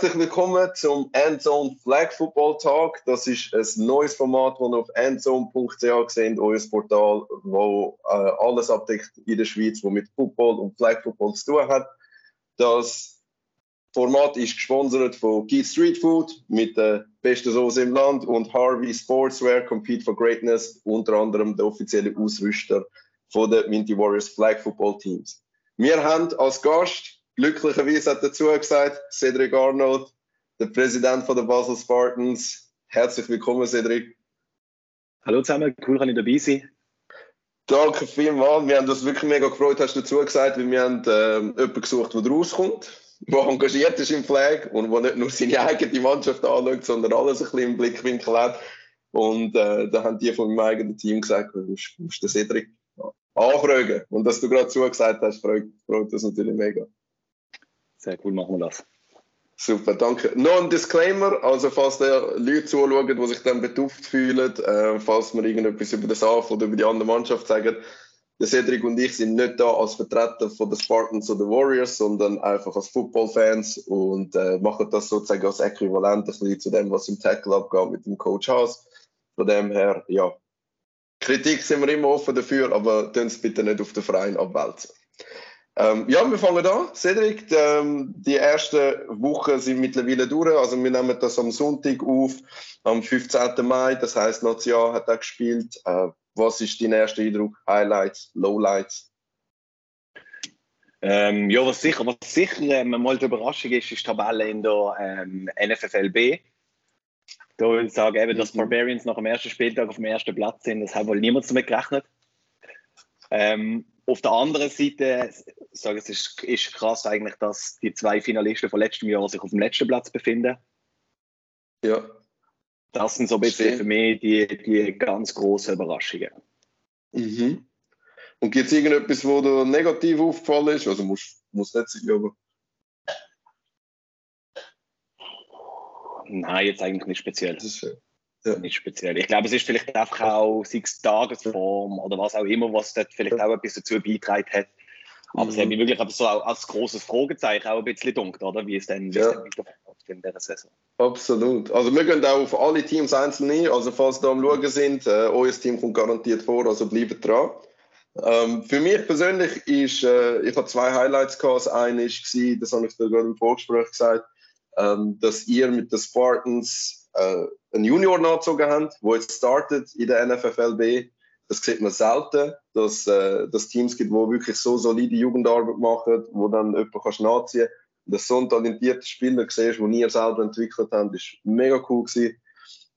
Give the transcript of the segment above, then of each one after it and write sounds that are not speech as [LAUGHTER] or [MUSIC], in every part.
Herzlich willkommen zum Endzone Flag Football Talk. Das ist ein neues Format, das ihr auf endzone.ch sehen, euer Portal, wo äh, alles abdeckt in der Schweiz, was mit Football und Flag Football zu tun hat. Das Format ist gesponsert von Geek Street Food mit der besten Soße im Land und Harvey Sportswear Compete for Greatness, unter anderem der offizielle Ausrüster von den Minty Warriors Flag Football Teams. Wir haben als Gast Glücklicherweise hat dazu gesagt Cedric Arnold, der Präsident von der Basel Spartans. Herzlich willkommen, Cedric. Hallo zusammen, cool, kann ich dabei sein. Danke vielmals. Wir haben uns wirklich mega gefreut, hast du dazu gesagt, weil wir haben äh, jemanden gesucht, der rauskommt, der engagiert ist im Flag und der nicht nur seine eigene Mannschaft anschaut, sondern alles ein bisschen im Blickwinkel hat. Und äh, da haben die von meinem eigenen Team gesagt, du musst, musst den Cedric anfragen. Und dass du gerade zugesagt hast, freut, freut uns natürlich mega. Sehr cool, machen wir das. Super, danke. Noch ein Disclaimer, also falls da Leute zuschauen, die sich dann betuft fühlen, äh, falls wir irgendetwas über das AF oder über die andere Mannschaft sagen, der Cedric und ich sind nicht da als Vertreter von den Spartans oder Warriors, sondern einfach als Football-Fans und äh, machen das sozusagen als Äquivalent ein bisschen zu dem, was im Tackle abgeht mit dem Coach Haas. Von dem her, ja, Kritik sind wir immer offen dafür, aber tun es bitte nicht auf den Verein abwälzen. Ähm, ja, wir fangen an. Cedric, die, ähm, die ersten Wochen sind mittlerweile durch. Also wir nehmen das am Sonntag auf, am 15. Mai. Das heißt, Nazia hat auch gespielt. Äh, was ist dein erster Eindruck? Highlights, Lowlights? Ähm, ja, was sicher, was sicher ähm, mal die Überraschung ist, ist die Tabelle in der ähm, NFFLB. Da würde ich sagen, eben, dass mhm. Barbarians nach dem ersten Spieltag auf dem ersten Platz sind. Das hat wohl niemand damit gerechnet. Ähm, auf der anderen Seite, sage es ist, ist krass eigentlich, dass die zwei Finalisten von letztem Jahr sich auf dem letzten Platz befinden. Ja. Das sind so ein bisschen für mich die, die ganz großen Überraschungen. Mhm. Und gibt es irgendetwas, wo dir negativ aufgefallen ist? Also muss, muss nicht sein, aber. Nein, jetzt eigentlich nicht speziell. Ja. Nicht speziell. Ich glaube, es ist vielleicht einfach auch sei es Tagesform oder was auch immer, was dort vielleicht auch etwas dazu beigetragen hat. Aber mhm. es hat mich wirklich so als großes Fragezeichen auch ein bisschen dunkelt, oder? Wie es dann, wie ja. es weiterläuft in dieser Saison. Absolut. Also wir gehen auch auf alle Teams einzeln ein. Also falls da am Schauen sind, äh, euer Team kommt garantiert vor, also bleibt dran. Ähm, für mich persönlich ist, äh, ich habe zwei Highlights gehabt. Das eine war, das habe ich dir gerade im Vorgespräch gesagt, ähm, dass ihr mit den Spartans äh, einen Junior nachgezogen haben, der jetzt startet in der NFFLB. Das sieht man selten, dass äh, es Teams gibt, die wirklich so solide Jugendarbeit machen, wo dann jemand kannst nachziehen kannst. Dass so ein talentierter Spieler siehst, den ihr selber entwickelt habt, ist mega cool gewesen.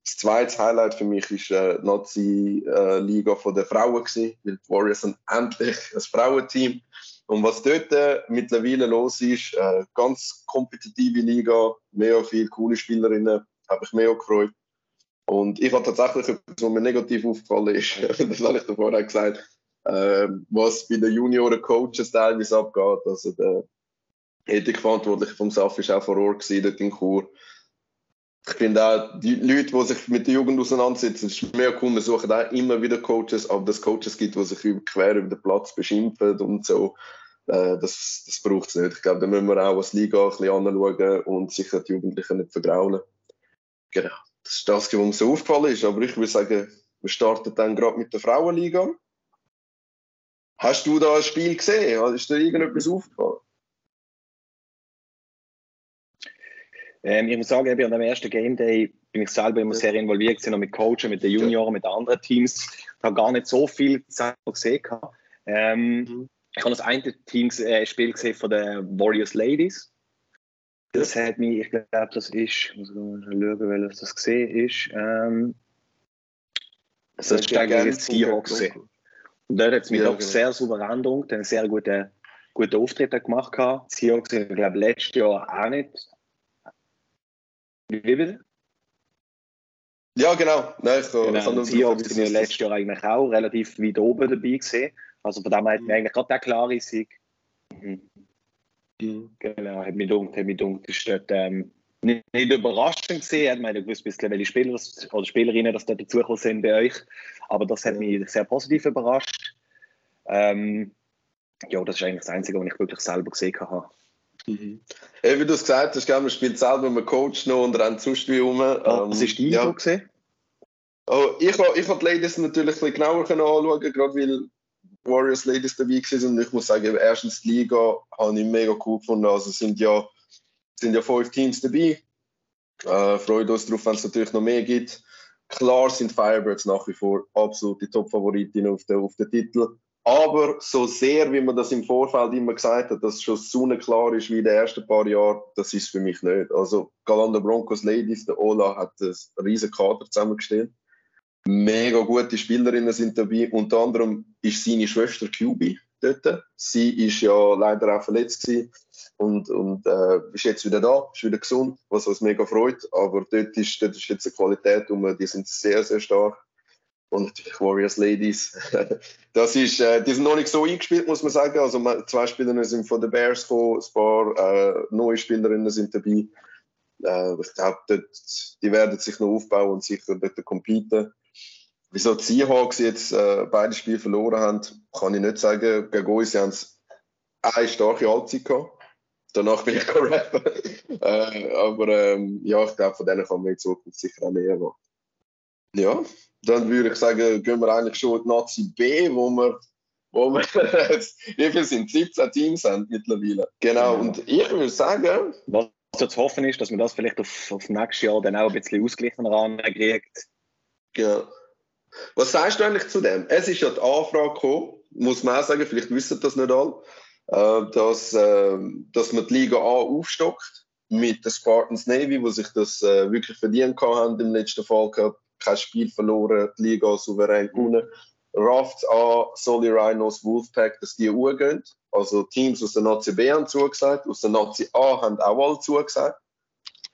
Das zweite Highlight für mich ist äh, die Nazi-Liga äh, der Frauen gewesen, weil die Warriors sind endlich [LAUGHS] ein Frauenteam. Und was dort äh, mittlerweile los ist, äh, ganz kompetitive Liga, mega viele coole Spielerinnen, habe ich auch gefreut. Und ich habe tatsächlich etwas, was mir negativ aufgefallen ist, [LAUGHS] das habe ich davor auch gesagt, äh, was bei den Junioren-Coaches teilweise abgeht. Also der Ethikverantwortliche vom SAF war auch vor Ort gewesen, dort in Chur. Ich finde auch, die Leute, die sich mit der Jugend auseinandersetzen, ist mehr cool. Wir suchen auch immer wieder Coaches, aber dass es Coaches gibt, die sich quer über den Platz beschimpfen und so. Äh, das das braucht es nicht. Ich glaube, da müssen wir auch als Liga ein bisschen anschauen und sicher die Jugendlichen nicht vergraulen. Genau. Das ist das, was mir so aufgefallen ist. Aber ich würde sagen, wir starten dann gerade mit der Frauenliga. Hast du da ein Spiel gesehen? Ist dir irgendetwas aufgefallen? Ähm, ich muss sagen, an dem ersten Game Day bin ich selber immer sehr involviert gewesen, mit Coachen, mit den Junioren, mit den anderen Teams. Ich habe gar nicht so viel Zeit gesehen. Ähm, mhm. Ich habe das eine Teams, äh, Spiel gesehen von den Warriors Ladies. Das hat mich, ich glaube, das ist, ich muss schauen, welches das gesehen ist. Ähm, das ist gegen Seahawks. Und dort hat es mich ja, doch genau. sehr souverän gedunkt, einen sehr guten, guten Auftritt gemacht. Die Seahawks sind, ich glaube, letztes Jahr auch nicht. Wie bitte? Ja, genau. Nein, ich, genau. Die Seahawks sind ja letztes Jahr eigentlich auch relativ weit oben dabei gesehen. Also von dem her hat mir mhm. eigentlich gerade der klare Sieg. Mhm. Mhm. Genau, hat mich dunkt, hat mich dunkt. Ist dort, ähm, nicht, nicht überraschend gesehen, hat man gewusst, bisschen, welche Spieler oder Spielerinnen das da dazugekommen sind bei euch. Aber das hat mich sehr positiv überrascht. Ähm, ja, das ist eigentlich das Einzige, was ich wirklich selber gesehen habe. Mhm. Ja, wie du es gesagt hast, man spielt selber mit Coach noch und rennt sonst wie rum. Was war dein ja. gesehen? Oh, ich habe ich die Ladies natürlich ein bisschen genauer anschauen, gerade weil Warriors Ladies dabei waren. Und ich muss sagen, erstens die Liga habe ich mega cool gefunden. Also sind ja, sind ja fünf Teams dabei. Äh, freut uns darauf, wenn es natürlich noch mehr gibt. Klar sind Firebirds nach wie vor absolute Top-Favoritinnen auf den, auf Titel. Aber so sehr, wie man das im Vorfeld immer gesagt hat, dass es schon so klar ist wie in den ersten paar Jahren, das ist für mich nicht. Also Galanda Broncos Ladies, der Ola hat einen riesen Kader zusammengestellt. Mega gute Spielerinnen sind dabei. Unter anderem ist seine Schwester QB dort. Sie ist ja leider auch verletzt gewesen und, und äh, ist jetzt wieder da, ist wieder gesund, was uns mega freut. Aber dort ist, dort ist jetzt eine Qualität, um, die sind sehr, sehr stark. Und natürlich Warriors Ladies. [LAUGHS] das ist, äh, die sind noch nicht so eingespielt, muss man sagen. Also zwei Spielerinnen sind von den Bears gekommen, ein paar äh, neue Spielerinnen sind dabei. Äh, ich glaube, die werden sich noch aufbauen und sicher dort competen. Wieso die Seahawks jetzt äh, beide Spiele verloren haben, kann ich nicht sagen. Gegen uns sie haben eine starke Halbzeit gehabt. Danach bin ich [LAUGHS] rappen. äh, aber ähm, ja, ich glaube, von denen kann man in Zukunft sicher auch mehr machen. Ja, dann würde ich sagen, gehen wir eigentlich schon in die Nazi B, wo wir, wo wir [LAUGHS] wie viel sind 17 Teams haben mittlerweile. Genau, und ich würde sagen. Was zu hoffen ist, dass man das vielleicht auf, auf nächstes Jahr dann auch ein bisschen ausgeglichener ankriegt. Genau. Was sagst du eigentlich zu dem? Es ist ja die Anfrage gekommen, muss man auch sagen, vielleicht wissen das nicht alle, äh, dass, äh, dass man die Liga A aufstockt mit den Spartans Navy, wo sich das äh, wirklich verdient haben im letzten Fall gehabt kein Spiel verloren, die Liga souverän gewonnen. Rafts an, Soli Rhinos, Wolfpack, dass die gehen. Also Teams aus der Nazi B haben zugesagt, aus der Nazi A haben auch alle zugesagt.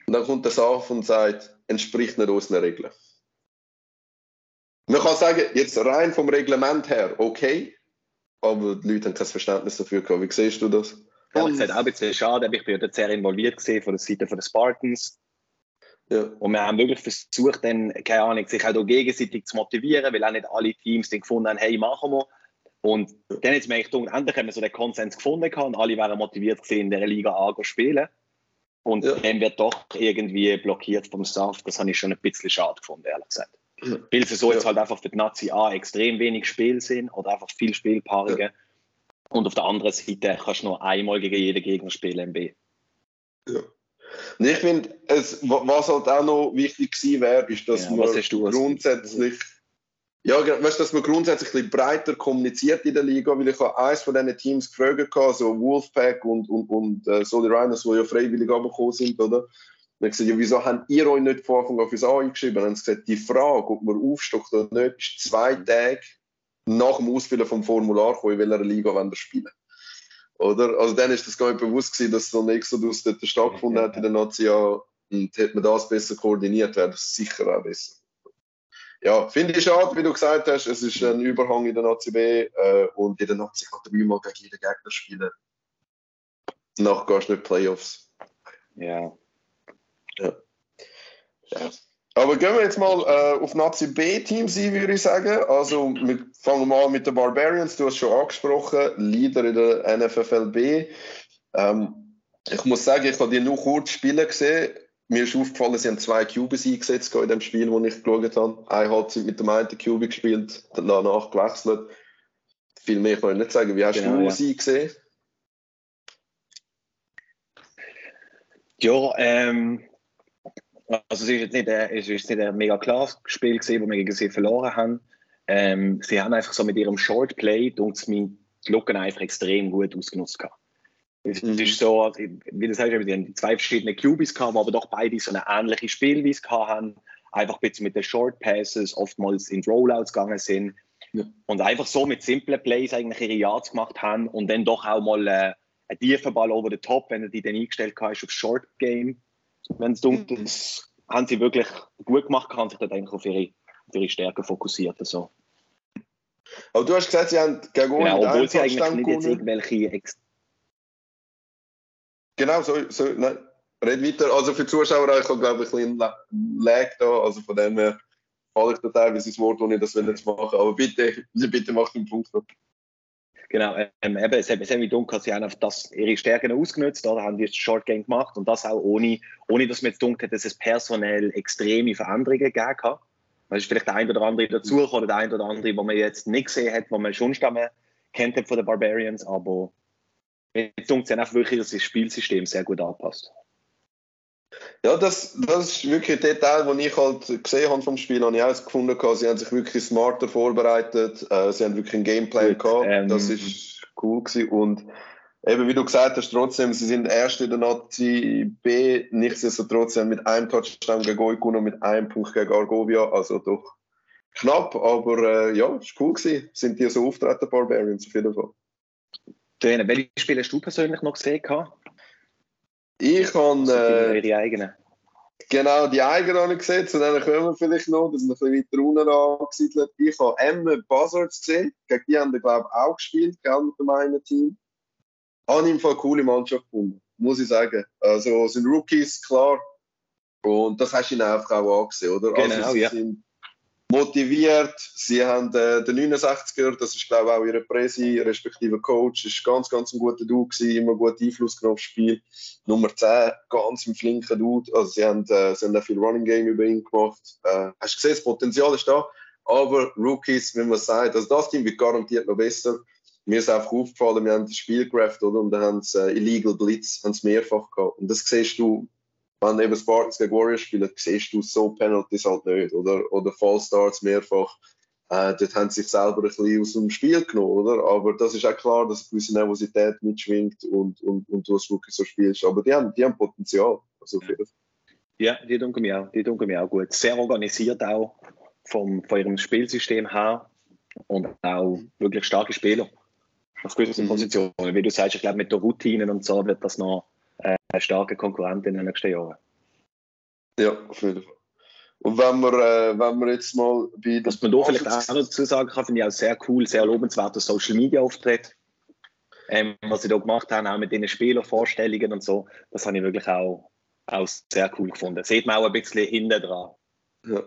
Und dann kommt der SAF und sagt, entspricht nicht unseren Regeln. Man kann sagen, jetzt rein vom Reglement her, okay, aber die Leute haben kein Verständnis dafür gehabt. Wie siehst du das? Ehrlich gesagt, auch ein bisschen schade, aber ich bin ja sehr involviert gesehen von der Seite der Spartans. Ja. Und wir haben wirklich versucht, dann, keine Ahnung, sich auch gegenseitig zu motivieren, weil auch nicht alle Teams dann gefunden haben, hey, machen wir. Und dann jetzt merke ich, endlich haben wir so den Konsens gefunden und alle waren motiviert gewesen, in der Liga A zu spielen. Und ja. dann wird doch irgendwie blockiert vom Staff. Das habe ich schon ein bisschen schade gefunden, ehrlich gesagt. Weil es so jetzt halt einfach für die Nazi A extrem wenig Spiel sind oder einfach viel Spielpaarungen. Ja. Und auf der anderen Seite kannst du nur einmal gegen jeden Gegner spielen im B. Ja. Und ich finde, was halt auch noch wichtig gewesen wäre, ist, dass ja, man grundsätzlich, ja, weißt, dass man grundsätzlich ein breiter kommuniziert in der Liga, weil ich habe eins von diesen Teams gefragt, so Wolfpack und, und, und äh, so die Rhinos, die ja freiwillig abgekommen sind, oder? Und ich gesagt, ja, wieso habt ihr euch nicht von Anfang an fürs A eingeschrieben? Und dann haben sie gesagt, die Frage, ob man aufstockt oder nicht, ist zwei Tage nach dem Ausfüllen vom Formular gekommen, in welcher Liga wollen wir spielen. Oder? Also dann ist das gar nicht bewusst gewesen, dass so ein Exodus dort stattgefunden hat in der Nazi und hätte man das besser koordiniert, wäre das sicher auch besser. Ja, finde ich schade, wie du gesagt hast, es ist ein Überhang in der Nazi B äh, und in der Nazi kann dreimal gegen jeden Gegner spielen. Danach gehst du nicht Playoffs. Ja. Ja. Ja. Aber gehen wir jetzt mal äh, auf Nazi B-Teams ein, würde ich sagen. Also wir fangen mal an mit den Barbarians. Du hast schon angesprochen, Leader in der NFFLB. Ähm, ich muss sagen, ich habe die nur kurz spielen gesehen. Mir ist aufgefallen, sie haben zwei Cubes eingesetzt in dem Spiel, das ich geschaut habe. Eine Halbzeit mit dem einen Cube gespielt, danach gewechselt. Viel mehr kann ich nicht sagen. Wie hast genau, du ja. sie gesehen? Ja, ähm, also es ist jetzt nicht, ein, es ist nicht ein mega klares Spiel gewesen, wo wir gegen sie verloren haben. Ähm, sie haben einfach so mit ihrem Short Play und die Lücken einfach extrem gut ausgenutzt gehabt. Es mhm. ist so, also, wie du sagst, wir haben zwei verschiedene QBs gehabt, aber doch beide so eine ähnliche Spielweise haben. Einfach ein bisschen mit den Short Passes, oftmals in Rollouts gegangen sind. Ja. Und einfach so mit simplen Plays eigentlich ihre Yards gemacht haben und dann doch auch mal äh, einen tiefen Ball over the top, wenn du die dann eingestellt hast auf Short Game wenn es dunkel mhm. ist, haben sie wirklich gut gemacht, haben sich dort eigentlich auf ihre, auf ihre Stärken fokussiert. Also. Aber du hast gesagt, sie haben gegen genau, obwohl sie eigentlich nicht jetzt irgendwelche Ex Genau, so, so nein, red weiter. Also für die Zuschauer, ich habe glaube ich ein bisschen Lag da, also von dem her falle ich da teilweise ins Wort, ohne das will jetzt machen. Aber bitte, [LAUGHS] bitte mach den Punkt noch. Genau, ähm, eben, es hat mich dunkel, sie haben auf das, ihre Stärken ausgenutzt, oder haben die Short Game gemacht und das auch ohne, ohne dass man jetzt dunkel hat, dass es personell extreme Veränderungen gegeben hat. Da ist vielleicht der ein oder andere dazu oder der ein oder andere, wo man jetzt nicht gesehen hat, wo man schon einmal kennt von den Barbarians, aber jetzt dunkel einfach wirklich, dass das Spielsystem sehr gut anpasst. Ja, das, das ist wirklich ein Detail, das ich halt gesehen habe vom Spiel, habe ich auch gefunden. Sie haben sich wirklich smarter vorbereitet, äh, sie haben wirklich ein Gameplay gehabt, ähm, das ist cool gewesen. und eben wie du gesagt hast, trotzdem, sie sind Erste in der Nazi B, nichtsdestotrotz sie haben mit einem Touchdown gegen Oikun und mit einem Punkt gegen Argovia, also doch knapp, aber äh, ja, es war cool gewesen. Sind die so auftreten, Barbarians auf jeden Fall. Welche Spiele hast du persönlich noch gesehen? Ich habe. Äh, die eigenen. Genau, die eigenen habe ich gesehen. Zu denen kommen wir vielleicht noch. Das ist noch ein bisschen weiter unten angesiedelt. Ich habe Emma Buzzards gesehen. Gegen die haben wir, glaube ich, auch gespielt, gell, mit dem einen Team. Habe ich eine coole Mannschaft gefunden, muss ich sagen. Also, sind Rookies, klar. Und das hast du ihnen einfach auch angesehen, oder? Genau, also, ja. sind motiviert. Sie haben äh, den 69er, das ist glaube ich auch ihre Präsi, respektive Coach, ist ganz, ganz ein guter Dude gewesen, immer gut Einfluss genommen aufs Spiel. Nummer 10, ganz ein flinker Dude. Also sie haben, äh, sie haben auch viel Running Game über ihn gemacht. Äh, hast du gesehen, das Potenzial ist da. Aber Rookies, wie man sagt, also das Team wird garantiert noch besser. Mir ist einfach aufgefallen, wir haben das Spiel gerafft, oder? Und dann haben sie äh, Illegal Blitz, haben sie mehrfach gehabt. Und das siehst du wenn eben Spartans gegen Warriors spielen, siehst du so Penalties halt nicht. Oder, oder Fallstarts mehrfach. Äh, dort haben sie sich selber ein bisschen aus dem Spiel genommen, oder? Aber das ist auch klar, dass eine gewisse Nervosität mitschwingt und, und, und du als Rookie so spielst. Aber die haben, die haben Potenzial. Also für ja, die tun mir auch, die tun mir auch gut. Sehr organisiert auch vom, von ihrem Spielsystem her und auch wirklich starke Spieler auf gewissen mhm. Positionen. Wie du sagst, ich glaube, mit der Routine und so wird das noch äh, eine starke Konkurrent in den nächsten Jahren. Ja, auf jeden Fall. Und wenn wir, äh, wenn wir jetzt mal bei Was man da vielleicht auch noch dazu sagen kann, finde ich auch sehr cool, sehr lobenswerter Social Media Auftritt. Ähm, was sie da gemacht haben, auch mit den Spielervorstellungen und so, das habe ich wirklich auch, auch sehr cool gefunden. Sieht man auch ein bisschen hinten dran. Ja.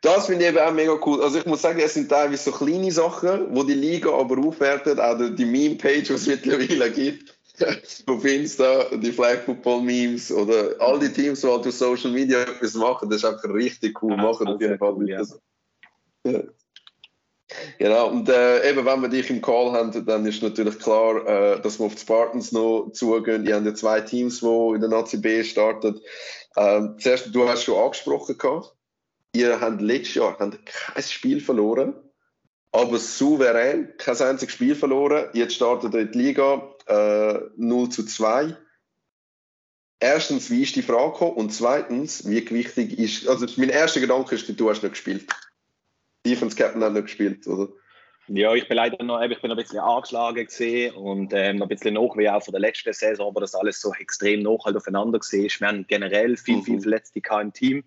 Das finde ich eben auch mega cool. Also ich muss sagen, es sind teilweise so kleine Sachen, wo die Liga aber aufwertet, auch die Meme-Page, die es mittlerweile gibt [LAUGHS] auf Insta, die Flag Football Memes oder all die Teams, die halt auf Social Media etwas machen, das ist einfach richtig cool. Ja, machen auf jeden Fall. Cool, ja. ja. Genau, und äh, eben, wenn wir dich im Call haben, dann ist natürlich klar, äh, dass wir auf die Spartans noch zugehen. Ihr habt ja zwei Teams, die in der Nazi B starten. Ähm, zuerst, du hast schon angesprochen, gehabt, ihr habt letztes Jahr habt kein Spiel verloren, aber souverän, kein einziges Spiel verloren. Jetzt startet ihr in die Liga äh, 0 zu 2. Erstens, wie ist die Frage gekommen? Und zweitens, wie wichtig ist, also mein erster Gedanke ist, du hast nicht gespielt. Defense Captain hat nicht gespielt, oder? Ja, ich bin leider noch, ich bin noch ein bisschen angeschlagen gesehen und ähm, noch ein bisschen noch wie auch von der letzten Saison, aber das alles so extrem noch halt aufeinander gesehen ist. Wir haben generell viel, viel mhm. Verletzte im Team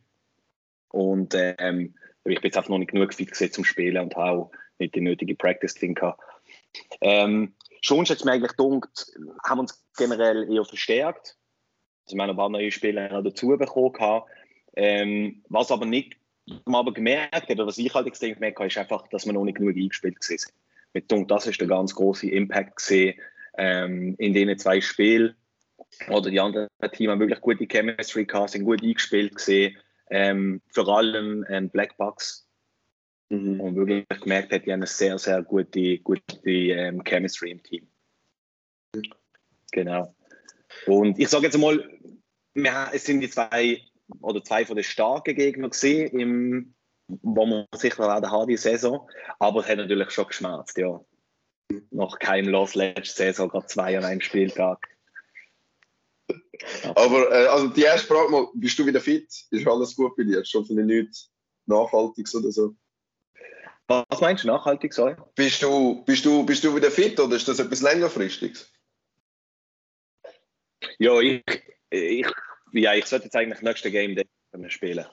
und ähm, ich bin jetzt einfach noch nicht genug fit gesehen zum Spielen und habe auch nicht die nötige Practice drin gehabt. Ähm, schon hat es mir eigentlich gedacht, haben uns generell eher verstärkt. Also wir haben ein paar neue Spieler dazu bekommen. Ähm, was aber nicht, man aber gemerkt hat, oder was ich halt extrem gemerkt habe, ist einfach, dass wir noch nicht genug eingespielt sind. Mit Dunk, das ist der ganz große Impact gesehen ähm, in diesen zwei Spielen. Oder die anderen Teams haben wirklich gute Chemistry gehabt, sind gut eingespielt gesehen. Ähm, vor allem ähm, Black Bucks Mhm. Und wirklich gemerkt hat, die haben eine sehr, sehr gute, gute ähm, Chemistry im Team. Mhm. Genau. Und ich sage jetzt mal, wir, es sind die zwei oder zwei von den starken Gegnern gesehen, im, wo man sicher werden hat, die Saison. Aber es hat natürlich schon geschmerzt, ja. Noch kein Loss letzte Saison, gerade zwei an einem Spieltag. [LAUGHS] Aber äh, also die erste Frage mal, bist du wieder fit? Ist alles gut bei dir? Schon von nichts Nachhaltiges oder so? Was meinst du nachhaltig sein? Bist du, bist, du, bist du wieder fit oder ist das etwas längerfristiges? Ja, ich, ich, ja, ich sollte jetzt eigentlich nächste Game spielen.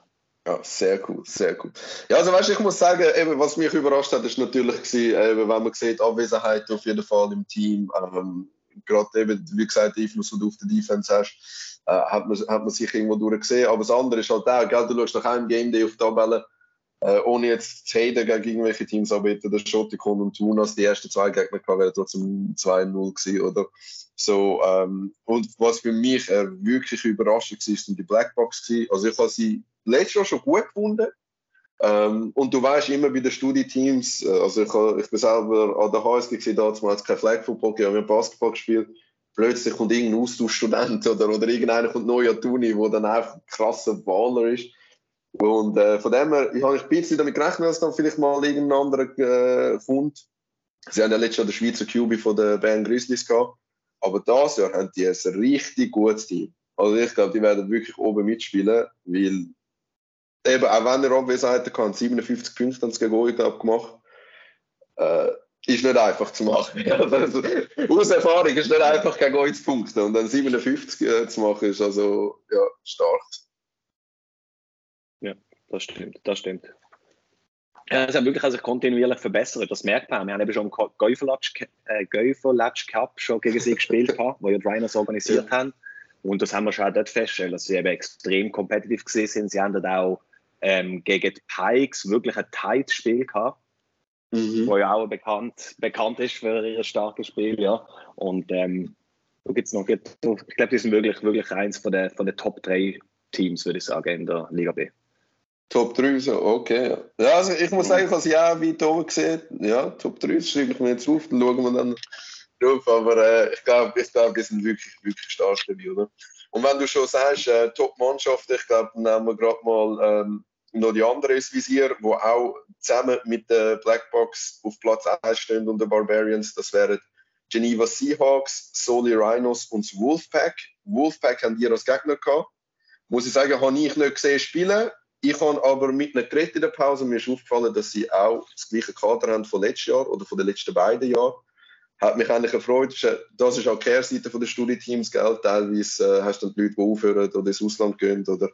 Ja, sehr cool, sehr cool. Ja, also weißt du, ich muss sagen, eben, was mich überrascht hat, ist natürlich gewesen, eben, wenn man sieht, Abwesenheit auf jeden Fall im Team, ähm, gerade eben, wie gesagt, Einfluss, den du auf die Defense hast, äh, hat, man, hat man sich irgendwo durchgesehen. Aber das andere ist halt auch, gell, du schaust nach einem Game Day auf die Tabelle, äh, ohne jetzt zu haten gegen irgendwelche Teams, aber hätte der Schottikon und Munas die ersten zwei Gegner gehabt, wäre trotzdem 2-0 gewesen, oder? So, ähm, und was für mich äh, wirklich überraschend war, sind die Blackbox gewesen. Also ich habe sie letztes Jahr schon gut gefunden. Ähm, und du weißt immer bei den Studieteams, äh, also ich, hab, ich bin selber an der HSG damals kein Flag Football, ich habe Basketball gespielt. Plötzlich kommt irgendein Austauschstudent [LAUGHS] oder, oder irgendeiner kommt neu an die Uni, der dann einfach ein krasser Baller ist. Und äh, von dem her, ich habe ein bisschen damit gerechnet, dass dann vielleicht mal irgendein anderer äh, kommt. Sie haben ja letztes Jahr den Schweizer QB von der Band Grizzlies gehabt. Aber dieses Jahr haben die ein richtig gutes Team. Also ich glaube, die werden wirklich oben mitspielen, weil eben, auch wenn er Abwesenheiten kann, 57 Punkte haben sie gegen euch gemacht. Äh, ist nicht einfach zu machen. [LAUGHS] also, aus Erfahrung ist nicht einfach gegen euch zu punkten. Und dann 57 äh, zu machen, ist also ja, stark. Das stimmt, das stimmt. Ja, es hat wirklich sich kontinuierlich verbessert. Das merkt man. Wir haben eben schon im Gäuferlatsch äh, Cup schon gegen sie gespielt, [LAUGHS] wo ja die Rhinos organisiert ja. haben. Und das haben wir schon auch dort festgestellt, dass sie eben extrem kompetitiv gesehen sind. Sie haben dort auch ähm, gegen die Pikes wirklich ein tight Spiel gehabt, mhm. wo ja auch bekannt, bekannt ist für ihr starkes Spiel. Ja. Und ähm, da gibt's noch, ich glaube, die sind wirklich, wirklich eins von der, von der Top 3 Teams, würde ich sagen, in der Liga B. Top 3, so, okay. Ja, also ich muss sagen, ich habe sie auch weit oben gesehen. Ja, Top 3, das schreibe ich mir jetzt auf, dann schauen wir dann drauf. Aber äh, ich glaube, ich glaub, die sind wirklich, wirklich stark dabei, oder? Und wenn du schon sagst, äh, Top-Mannschaft, ich glaube, dann nehmen wir gerade mal ähm, noch die anderen ins Visier, die auch zusammen mit der Blackbox auf Platz 1 stehen und den Barbarians. Das wären Geneva Seahawks, Soli Rhinos und das Wolfpack. Wolfpack haben die als Gegner gehabt. Muss ich sagen, habe ich nicht gesehen spielen. Ich habe aber mit einer geredet in der Pause. Mir ist aufgefallen, dass sie auch das gleiche Kader haben von letztes Jahr oder von den letzten beiden Jahren. Hat mich eigentlich gefreut. Das ist auch die Kehrseite der Studieteams, gell? Teilweise äh, hast du dann die Leute, die aufhören oder ins Ausland gehen oder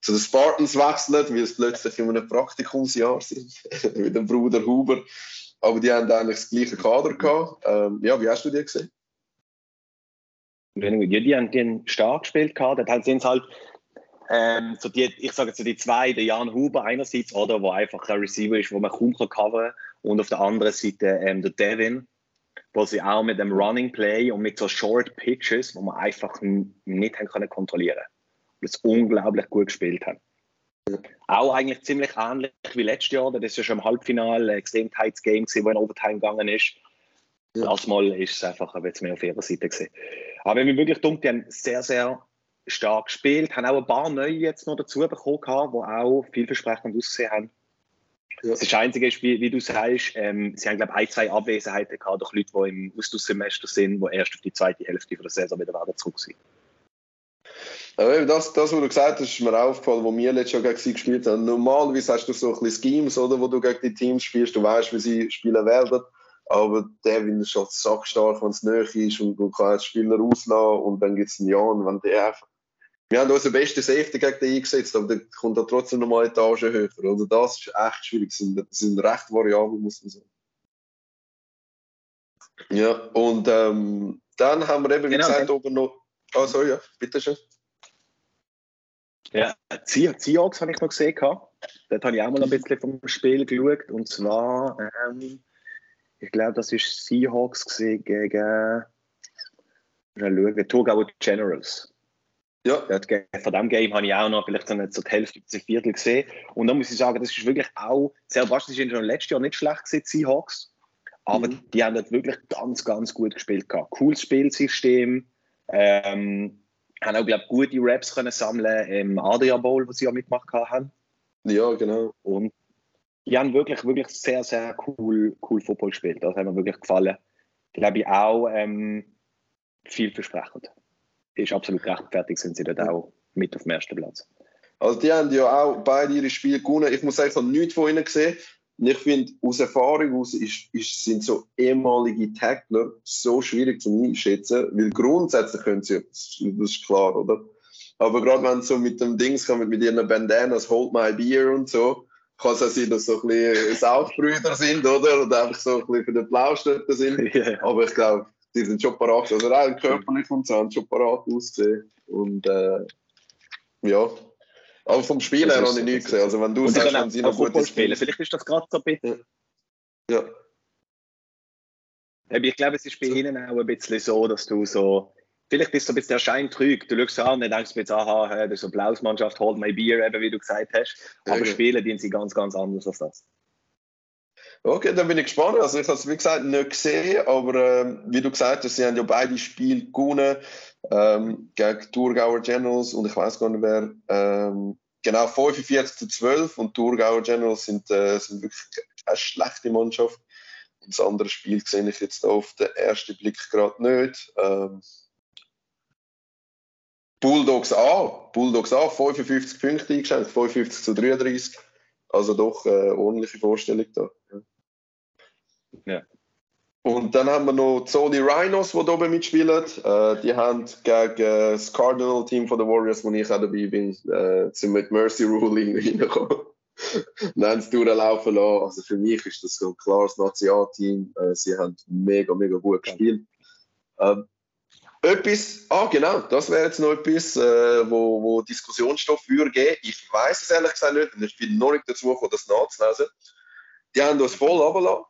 zu den Spartans wechseln, weil es plötzlich in einem Praktikumsjahr sind, [LAUGHS] mit dem Bruder Huber. Aber die haben eigentlich das gleiche Kader gehabt. Ähm, ja, wie hast du die gesehen? Ja, die haben den stark gespielt gehabt. Dann sind sie halt ähm, so die, ich sage jetzt so die zwei, der Jan Huber einerseits, oder, wo einfach ein Receiver ist, wo man kaum kann covern und auf der anderen Seite ähm, der Devin, wo sie auch mit dem Running Play und mit so Short Pitches, wo man einfach nicht haben können kontrollieren und es unglaublich gut gespielt haben. Auch eigentlich ziemlich ähnlich wie letztes Jahr, das ist ja schon im Halbfinale ein extrem tightes Game gewesen, wo in Overtime gegangen ist. Ja. Das Mal ist es einfach ein bisschen mehr auf ihrer Seite gesehen. Aber wenn wir wirklich dumm, die haben sehr, sehr stark gespielt, haben auch ein paar neue jetzt noch dazu bekommen, die auch vielversprechend ausgesehen haben. Ja. Das, Einzige ist, wie, wie du sagst, ähm, sie haben, glaube ich, ein, zwei Abwesenheiten gehabt durch Leute, die im Austauschsemester sind, die erst auf die zweite Hälfte der Saison wieder zurück sind. Das, das, was du gesagt hast, ist mir aufgefallen, wo wir letztes Jahr gegen sie gespielt haben. Normalerweise hast du so ein bisschen Schemes, oder, wo du gegen die Teams spielst, du weißt, wie sie spielen werden. Aber Devin ist halt sackstark, wenn es näher ist und du kannst Spieler rauslassen und dann gibt es einen Jan, wenn der einfach wir haben unseren besten Safety gegen den eingesetzt, aber der kommt dann trotzdem noch mal eine Etage höher. Also das ist echt schwierig. Sie sind, sind recht variabel, muss man sagen. Ja, und ähm, dann haben wir eben, wie genau, gesagt, oben noch. Ah, oh, sorry, ja, bitteschön. Ja, Seahawks habe ich noch gesehen. Dort habe ich auch mal ein bisschen vom Spiel geschaut. Und zwar, ähm, ich glaube, das war Seahawks gegen. Schauen, Thurgauer Generals. Ja. Von diesem Game habe ich auch noch vielleicht so eine, so die Hälfte bis Viertel gesehen. Und da muss ich sagen, das ist wirklich auch, sehr wahrscheinlich schon letztes Jahr nicht schlecht gewesen, Seahawks. Aber mhm. die haben dort wirklich ganz, ganz gut gespielt. Gehabt. Cooles Spielsystem. Ähm, haben auch, glaube ich, gute Raps können sammeln im Adria Bowl, wo sie ja mitgemacht haben. Ja, genau. Und die haben wirklich, wirklich sehr, sehr cool, cool Football gespielt. Das hat mir wirklich gefallen. Glaube ich auch ähm, vielversprechend ist absolut rechtfertigt, sind sie dort auch mit auf dem ersten Platz. Also die haben ja auch beide ihre Spiele gewonnen. Ich muss sagen, ich habe nichts von ihnen gesehen. Und ich finde, aus Erfahrung aus ist, ist, sind so ehemalige Tackler so schwierig zu einschätzen, weil grundsätzlich können sie, das ist klar, oder? Aber gerade wenn so mit dem Dings kommen, mit ihren Bandanas, Hold My Beer und so, kann es auch sein, dass so ein bisschen Saufbrüder sind, oder? Oder einfach so ein bisschen für den Blaustötter sind. [LAUGHS] Yeah. Aber ich glaube, die sind schon parat. Also rein körperlich und so haben schon parat ausgesehen. Und äh, ja. Aber vom Spiel her habe ich nichts gesehen. Also wenn du und sagst, wenn sie noch Football spielen, vielleicht ist das gerade so bitte. Ja. Ich glaube, es ist bei ihnen auch ein bisschen so, dass du so, vielleicht ist so ein bisschen der Schein trügt. Du schaust an und denkst mir jetzt, aha, das ist so eine Blausmannschaft, hold my beer, eben wie du gesagt hast. Aber ja, spielen die sie ganz, ganz anders als das. Okay, dann bin ich gespannt. Also ich habe es, wie gesagt, nicht gesehen, aber äh, wie du gesagt hast, sie haben ja beide Spiele gewonnen ähm, gegen Thurgauer Generals und ich weiß gar nicht wer. Ähm, genau, 45 zu 12 und Thurgauer Generals sind, äh, sind wirklich eine schlechte Mannschaft. Das andere Spiel sehe ich jetzt auf den ersten Blick gerade nicht. Ähm, Bulldogs A, Bulldogs A, 55 Punkte eingeschenkt, 55 zu 33. Also doch eine äh, ordentliche Vorstellung da. Ja. Und dann haben wir noch die Sony Rhinos, die oben mitspielen. Äh, die haben gegen das Cardinal-Team der Warriors, wo ich auch dabei bin, äh, sind mit Mercy Ruling [LAUGHS] reingekommen. Dann haben sie durchlaufen lassen. Also für mich ist das ein klares Nationalteam. Äh, sie haben mega, mega gut gespielt. Ähm, etwas, ah genau, das wäre jetzt noch etwas, äh, wo, wo Diskussionsstoff würde geben. Ich weiß es ehrlich gesagt nicht und ich bin noch nicht dazu gekommen, das nachzulesen. Die haben das voll runtergelassen.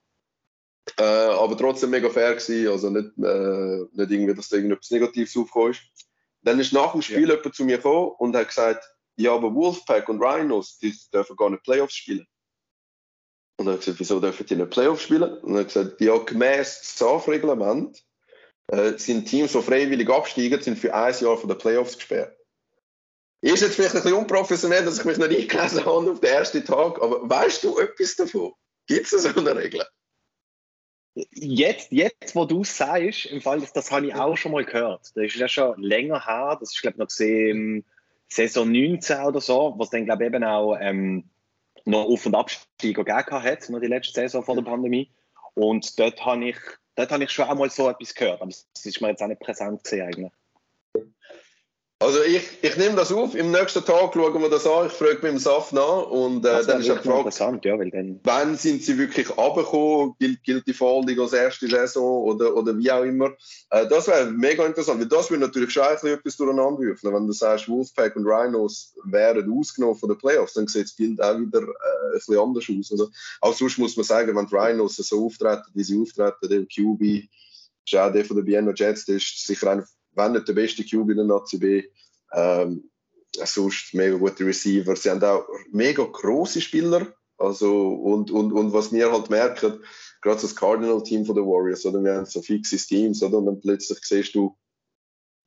Äh, aber trotzdem mega fair gewesen, also nicht, äh, nicht irgendwie, dass da irgendetwas Negatives aufgekommen ist. Dann ist nach dem Spiel ja. jemand zu mir gekommen und hat gesagt, ja, aber Wolfpack und Rhinos, die dürfen gar nicht Playoffs spielen. Und dann habe ich gesagt, wieso dürfen die nicht Playoffs spielen? Und dann habe ich gesagt, ja, gemäß SAF-Reglement äh, sind Teams, die freiwillig absteigen, sind für ein Jahr von den Playoffs gesperrt. Ist jetzt vielleicht ein bisschen unprofessionell, dass ich mich nicht eingelesen habe auf den ersten Tag, aber weißt du etwas davon? Gibt es so eine Regel? Jetzt, jetzt, wo du es sagst, im Fall, das, das habe ich auch schon mal gehört. Das ist ja schon länger her. Das ist, glaube ich, noch gesehen, Saison 19 oder so, was dann, glaube ich, eben auch ähm, noch Auf- und Abstieg gegeben hat, noch die letzte Saison vor der Pandemie. Und dort habe ich, dort habe ich schon einmal so etwas gehört, aber das ist mir jetzt auch nicht präsent gesehen eigentlich. Also ich, ich nehme das auf, im nächsten Tag schauen wir das an, ich frage beim SAF nach und äh, dann ist die Frage, ja, weil dann... wann sind sie wirklich runtergekommen, gilt, gilt die Folding als erste Saison oder, oder wie auch immer. Äh, das wäre mega interessant, weil das würde natürlich schon ein bisschen etwas durcheinander würfeln. Wenn du sagst, Wolfpack und Rhinos wären ausgenommen von den Playoffs, dann sieht das Bild auch wieder äh, ein bisschen anders aus. Oder? Auch sonst muss man sagen, wenn die Rhinos so auftreten, wie sie auftreten, der QB, ist auch der von den Vienna Jets, der ist sicher einer wenn nicht der beste QB in der Nazi B. Ähm, sonst mega gute Receiver. Sie haben auch mega große Spieler. Also, und, und, und was wir halt merken, gerade das Cardinal-Team den Warriors, oder wir haben so fixe Teams, oder? Und dann plötzlich siehst du,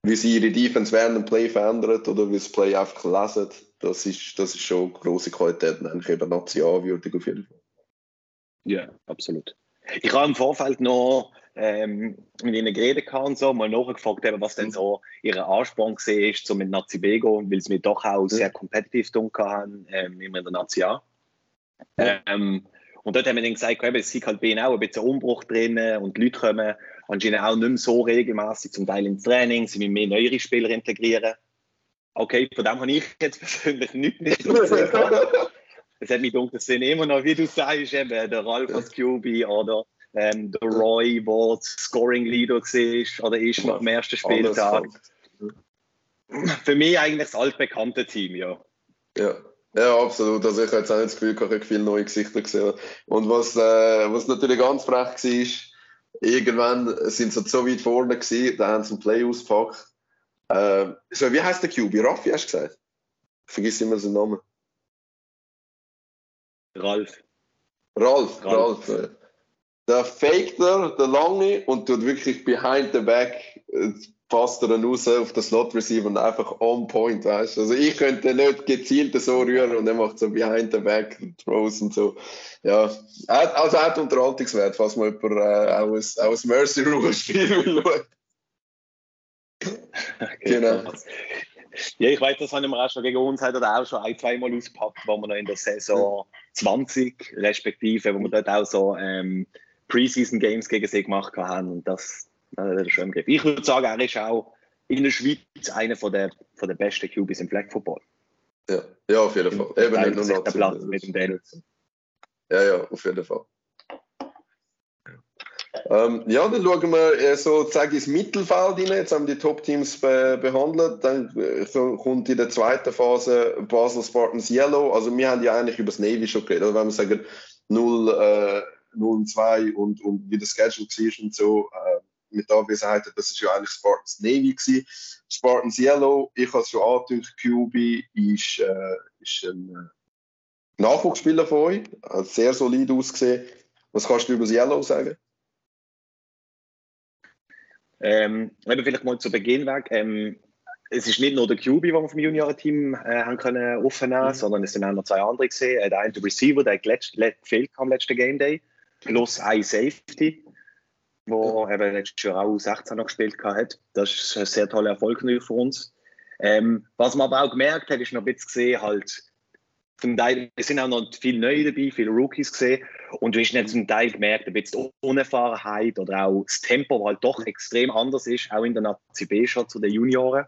wie sie ihre Defense während dem Play verändert oder wie das Play einfach lesen. Das ist, das ist schon große Qualität, eigentlich eben Nazi-Anwürdig auf jeden Fall. Ja, absolut. Ich habe im Vorfeld noch ähm, mit ihnen geredet und so, mal nachgefragt, eben, was denn mhm. so ihr Ansporn war, so mit Nazi B gehen, weil sie mir doch auch sehr kompetitiv tun haben, ähm, immer in der Nazi A. Ähm, und dort haben wir dann gesagt, eben, es ist halt bei ihnen auch ein bisschen Umbruch drin und die Leute kommen anscheinend auch nicht mehr so regelmäßig zum Teil ins Training, sie müssen mehr neue Spieler integrieren. Okay, von dem habe ich jetzt [LAUGHS] persönlich nichts nicht [LAUGHS] Es hat mich gedacht, das sind immer noch, wie du sagst, eben der Ralf als QB oder ähm, der Roy, der Scoring Leader war oder ist nach dem ersten Spieltag. Für mich eigentlich das altbekannte Team, ja. Ja. Ja, absolut. Also ich habe jetzt auch nicht das Gefühl, ich habe viele neue Gesichter gesehen. Und was, äh, was natürlich ganz frech war, irgendwann sind sie so weit vorne gewesen, da haben sie einen Play ausgepackt. Äh, so, wie heißt der QB? Raffi hast du gesagt? Ich vergiss immer seinen Namen. Ralf. Ralf, Ralf. Ralf. Da faked er den lange und tut wirklich behind the back, äh, passt er dann raus auf den Slot Receiver und einfach on point, weißt Also ich könnte nicht gezielt so rühren und er macht so behind the back Throws und so. Ja, also er hat Unterhaltungswert, falls man jemand äh, aus, aus Mercy Rule [LAUGHS] Spiel will genau. Ja, ich weiß, das haben wir auch schon gegen uns hat er auch schon ein, zweimal ausgepackt, wo wir noch in der Saison 20 respektive, wo wir dort auch so ähm, Preseason Games gegen sie gemacht haben und das, das hat er schon im Griff. Ich würde sagen, er ist auch in der Schweiz einer von der, von der besten QBs im Flag Football. Ja, ja auf jeden Fall. Eben nicht nur noch Platz mit dem Danielson. Ja, ja, auf jeden Fall. Ähm, ja, dann schauen wir äh, sozusagen ins Mittelfeld rein. Jetzt haben wir die Top-Teams be behandelt. Dann äh, kommt in der zweiten Phase Basel Spartans Yellow. Also wir haben ja eigentlich über das Navy schon geredet. Also wenn wir sagen 0, äh, 0 2 und, und wie das Schedule war und so, äh, mit der Anwesenheit, das ist ja eigentlich Spartans Navy gewesen. Spartans Yellow, ich habe es schon angedeutet, QB ist, äh, ist ein äh, Nachwuchsspieler von euch, hat sehr solid ausgesehen. Was kannst du über das Yellow sagen? Ähm, vielleicht mal zu Beginn weg. Ähm, es ist nicht nur der QB, den wir vom Juniorenteam äh, haben können aufnehmen, mhm. sondern es sind auch noch zwei andere gesehen. Äh, der eine der Receiver, der gefehlt am letzten Game Day, plus ein Safety, wo eben letztes Jahr auch 16 noch gespielt hat. Das ist ein sehr toller Erfolg für uns. Ähm, was man aber auch gemerkt hat, ist noch ein bisschen gesehen, halt, zum Teil, sind auch noch viele Neue dabei, viele Rookies gesehen. Und du hast zum Teil gemerkt, ein bisschen Unerfahrenheit oder auch das Tempo, das halt doch extrem anders ist, auch in der Nazi B schon zu den Junioren.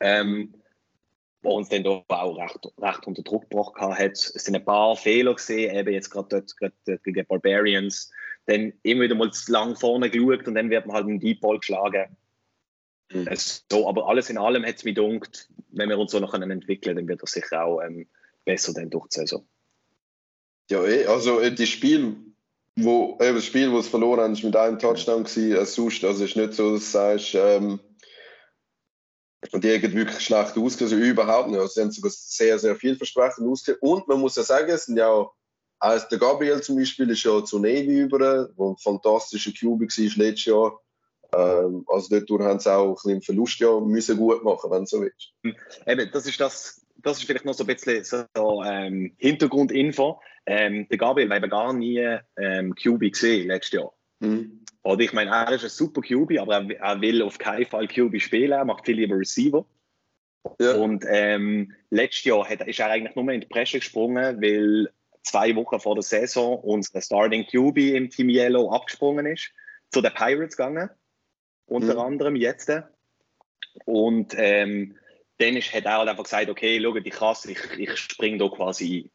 Ähm, wo uns dann doch auch recht, recht unter Druck gebracht hat. Es sind ein paar Fehler gesehen, eben jetzt gerade dort, dort gegen Barbarians. Dann immer wieder mal zu lang vorne geschaut und dann wird man halt einen Deep Ball geschlagen. Mhm. So, aber alles in allem hat es mich gedacht, wenn wir uns so noch entwickeln, dann wird das sicher auch ähm, besser dann durch die Saison. Ja, eh, also äh, das Spiel, wo, äh, das Spiel, wo es verloren haben, ist mit einem Touchdown gewesen, als sonst. Also es ist nicht so, dass du sagst, ähm, und die haben wirklich schlecht ausgesehen, also überhaupt nicht. Also sie haben sogar sehr, sehr vielversprechend ausgesehen. Und man muss ja sagen, es sind ja auch, also der Gabriel zum Beispiel ist ja zu Navy über, wo ein fantastischer QB war letztes Jahr. Ähm, also dort haben sie auch ein bisschen Verlust ja müssen gut machen, wenn du so willst. Eben, das ist das, das ist vielleicht noch so ein bisschen so ähm, Hintergrundinfo. Ähm, der Gabriel war gar nie ähm, QB gesehen letztes Jahr. Mhm. Oder ich meine, er ist ein super QB, aber er, er, will auf keinen Fall QB spielen, er macht viel lieber Receiver. Ja. Und ähm, letztes Jahr hat, ist er eigentlich nur in die Presse gesprungen, weil zwei Wochen vor der Saison unser Starting QB im Team Yellow abgesprungen ist, zu den Pirates gegangen, unter mhm. anderem jetzt. Und ähm, dann ist, hat er halt einfach gesagt, okay, schau, ich kann ich, ich springe da quasi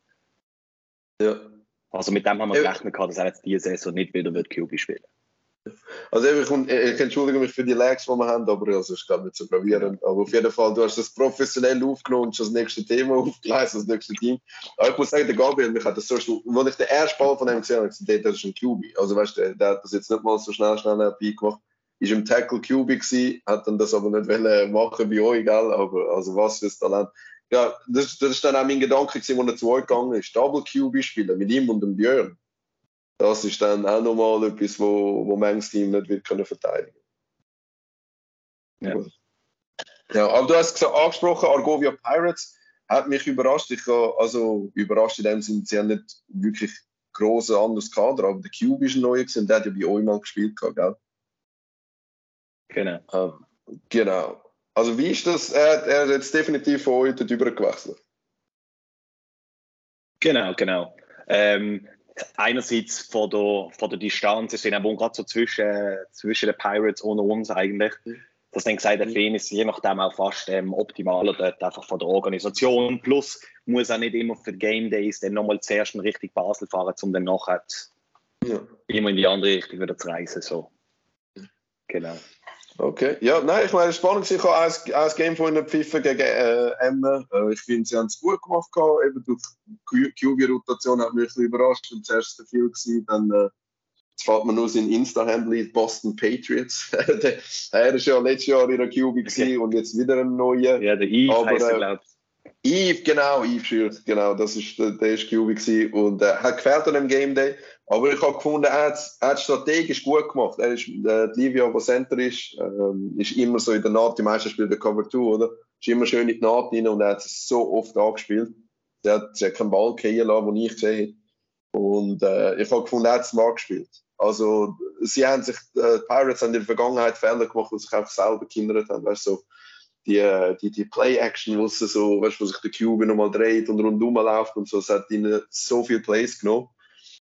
ein. Ja. Also mit dem haben wir ja. gerechnet, dass er jetzt diese Saison nicht wieder wird QB spielen Also ich, ich, entschuldige mich für die Lags, die wir haben, aber also, ist glaube nicht so gravierend. Aber auf jeden Fall, du hast das professionell aufgenommen und schon das nächste Thema [LAUGHS] aufgeleistet, das nächste Team. Aber ich muss sagen, der Gabriel, mich hat das so schnell, ich den ersten Ball von ihm gesehen habe, gesagt, das ist ein QB. Also weißt du, der hat das jetzt nicht mal so schnell, schnell gemacht ist im Tackle QB gewesen, hat dann das aber nicht wollen machen bei euch, gell? aber also was für ein Talent. Ja, das, das ist dann auch mein Gedanke gewesen, als er zu euch gegangen ist. Double QB spielen mit ihm und dem Björn. Das ist dann auch nochmal etwas, wo, wo manches Team nicht wird können verteidigen ja. ja, aber du hast gesagt, angesprochen, Argovia Pirates hat mich überrascht. Ich, also überrascht in dem Sinne, sie haben nicht wirklich großen anderes Kader, aber der QB ist ein neuer und der hat ja bei euch mal gespielt, gell? Genau. Ähm, genau. Also wie ist das? Er, er hat jetzt definitiv von euch darüber gewechselt. Genau, genau. Ähm, einerseits von der, von der Distanz, es sind aber gerade so zwischen, zwischen den Pirates und uns eigentlich. Das dann gesagt, der mhm. Fan ist je nachdem auch fast ähm, optimaler dort einfach von der Organisation. Plus muss er nicht immer für die Game Days dann nochmal zuerst in Richtung Basel fahren, um dann nachher ja. immer in die andere Richtung wieder zu reisen. So. Genau. Okay, ja, nein, ich meine, spannend war, ich habe ein, ein Game von ihnen pfiffen gegen äh, Emmen. Äh, ich finde, sie haben es gut gemacht. Gehabt. Eben durch die QB-Rotation hat mich ein bisschen überrascht. Und zuerst zu viel gewesen, dann äh, jetzt fällt man nur sein Insta-Handle Boston Patriots. [LAUGHS] der, er ist ja letztes Jahr in der QB okay. und jetzt wieder ein neuer. Ja, der Eve Aber, heißt er, glaube ich. Eve, genau, Eve Schürz, genau, das ist der, der ist QB gewesen und äh, hat gefällt an dem Game Day. Aber ich habe gefunden, er hat es strategisch gut gemacht. Er ist, äh, Livio, der Center ist, ähm, ist immer so in der Naht, die meisten spielen Cover 2, oder? Ist immer schön in die Naht rein und er hat es so oft angespielt. Er hat, hat keinen Ball gehen lassen, den ich gesehen habe. Und äh, ich habe gefunden, er hat es smart gespielt. Also, sie haben sich, äh, die Pirates haben in der Vergangenheit Fehler gemacht, die sich einfach selber gehindert haben. Weißt, so, die, äh, die, die Play-Action, wo, so, wo sich der Cube nochmal dreht und rundum läuft und so, es hat ihnen so viele Plays genommen.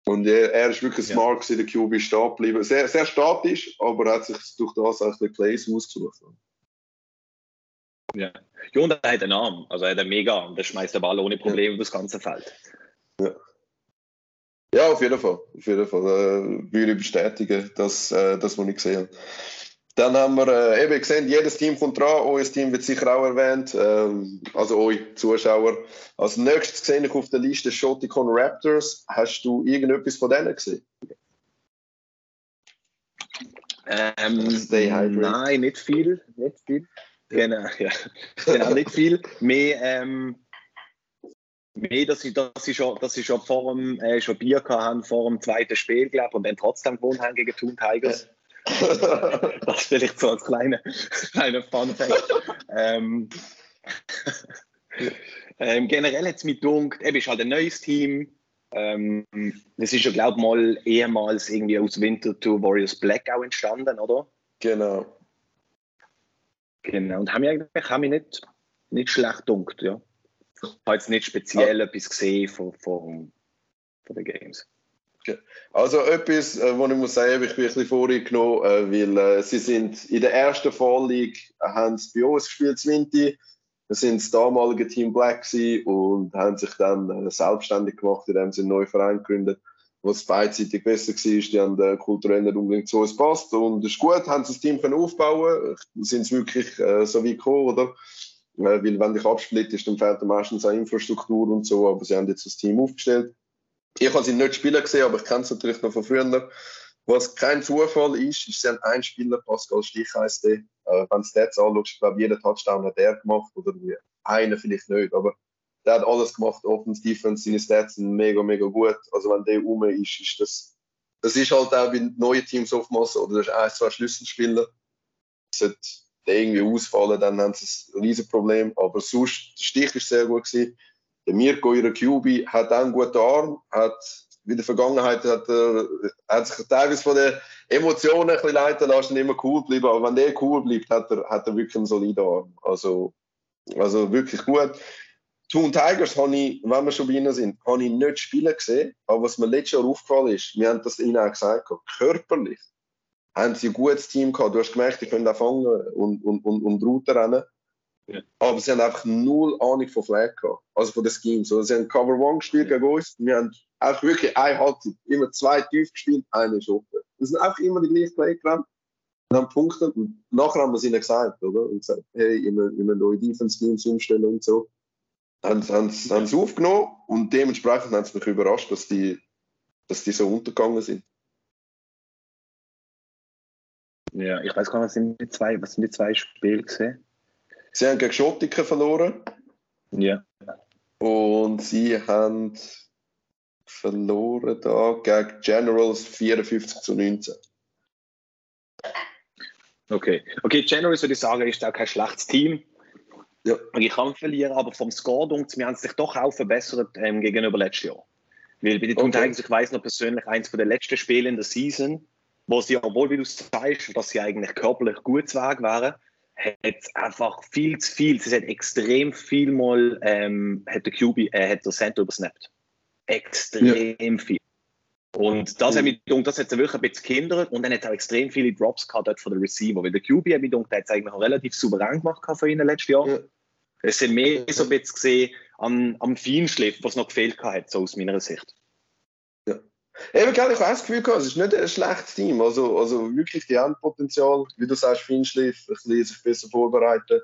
Und er, er ist wirklich ja. smart gewesen, der QB stehen geblieben. Sehr, sehr statisch, aber er hat sich durch das auch ein Plays ausgesucht. Ja. ja, und er hat einen Arm. Also er hat einen mega Arm. Der schmeißt den Ball ohne Probleme ja. das ganze Feld. Ja. Ja, auf jeden Fall. Auf jeden Fall. Äh, würde ich bestätigen, dass, äh, das, was ich gesehen habe. Dann haben wir äh, eben gesehen, jedes Team kommt dran. Euer Team wird sicher auch erwähnt. Ähm, also euch Zuschauer. Als nächstes sehe ich auf der Liste Shoticon Raptors. Hast du irgendetwas von denen gesehen? Ähm, nein, nicht viel. Nicht viel. Genau, [LAUGHS] ja. genau, nicht viel. Mehr, ähm, mehr dass, ich, dass, ich schon, dass ich schon vor dem äh, schon Bier hatte, vor dem zweiten Spiel, glaube und dann trotzdem gewonnen haben gegen Toon Tigers. Das ist vielleicht so als kleiner kleine Fun-Fact. ähm, ähm, generell hat es mich gedacht, eben ist halt ein neues Team. Ähm, das ist ja, glaube ich, mal ehemals irgendwie aus Winterthur Warriors Black auch entstanden, oder? Genau. Genau. Und haben mich eigentlich haben mich nicht, nicht schlecht gedacht, ja. Ich habe jetzt nicht speziell oh. etwas gesehen von, von, von den Games. Also etwas, äh, was ich muss sagen, habe ich wirklich vorhin genommen, äh, weil äh, sie sind in der ersten League, haben sie bei uns gespielt, Zwinti. Das sind das damalige Team Black und haben sich dann selbstständig gemacht, indem sie einen neuen Verein gegründet was beidseitig besser war. Die haben den kulturellen unbedingt so es passt. Und es ist gut, haben sie das Team können sind sie wirklich äh, so wie gekommen, oder? Äh, weil wenn dich absplittest, dann fehlt meistens auch Infrastruktur und so, aber sie haben jetzt das Team aufgestellt. Ich habe sie nicht spielen gesehen, aber ich kenne es natürlich noch von früher. Was kein Zufall ist, ist, sie haben einen Spieler, Pascal Stich heisst der. Äh, wenn du Stats anschaust, ich glaube, jeder Touchdown hat er gemacht oder einer vielleicht nicht, aber der hat alles gemacht, Offense, Defense, seine Stats sind mega, mega gut. Also wenn der rum ist, ist das, das ist halt auch bei neuen Teams oftmals, oder das ist ein, zwei Schlüsselspieler. Sollte der irgendwie ausfallen, dann haben sie ein riesen Problem. Aber sonst, der Stich ist sehr gut gewesen. Der Mirko, QB, hat auch einen guten Arm, hat in der Vergangenheit hat er, hat sich teilweise von den Emotionen ein bisschen leiten lassen, immer cool bleiben. Aber wenn der cool bleibt, hat er, hat er wirklich einen soliden Arm. Also, also wirklich gut. Toon Tigers habe ich, wenn wir schon bei ihnen sind, habe ich nicht spielen gesehen. Aber was mir letztes Jahr aufgefallen ist, wir haben das ihnen auch gesagt, körperlich haben sie ein gutes Team gehabt. Du hast gemerkt, die können auch fangen und, und, und, und Routen rennen. Ja. Aber sie haben einfach null Ahnung von Flag gehabt, also von den Schemes. Also sie haben Cover One gespielt ja. gegen uns. Wir haben auch wirklich eine Halbzeit, immer zwei tief gespielt, eine ist offen. Das sind einfach immer die gleichen Play gerannt und haben Punkte. Und nachher haben wir es ihnen gesagt, oder? Und gesagt, hey, immer, immer neue Defense-Schemes umstellen und so haben, haben, haben sie aufgenommen und dementsprechend haben sie mich überrascht, dass die, dass die so untergegangen sind. Ja, ich weiß gar nicht, was sind die zwei, was sind die zwei Spiele gesehen? Sie haben gegen Schottiken verloren. Ja. Und sie haben verloren da gegen Generals 54 zu 19. Okay. Okay, Generals würde ich sagen, ist auch kein schlechtes Team. Ja. Ich kann verlieren, aber vom Score dunkt wir haben sich doch auch verbessert ähm, gegenüber letztes Jahr. Weil bei den okay. Tigers, ich weiß noch persönlich, eins von den letzten Spielen in der Season, wo sie, obwohl wie du sagst, dass sie eigentlich körperlich gut zu Weg waren, hat einfach viel zu viel, sie hat extrem viel mal, ähm, hat der QB, äh, hat der Center übersnappt. Extrem ja. viel. Und das, mhm. hat mich das hat sie wirklich ein bisschen gehindert und dann hat er auch extrem viele Drops gehabt dort von der Receiver, weil der QB hat mich gedacht, der hat es eigentlich relativ souverän gemacht von ihnen letztes Jahr. Ja. Es sind mehr so ein bisschen gesehen am, am Feinschliff, was noch gefehlt hat, so aus meiner Sicht. Eben, ich habe das Gefühl gehabt, es ist nicht ein schlechtes Team. Also, also wirklich, die haben Potenzial, wie du sagst, Feinschliff, ein bisschen sich besser vorbereiten.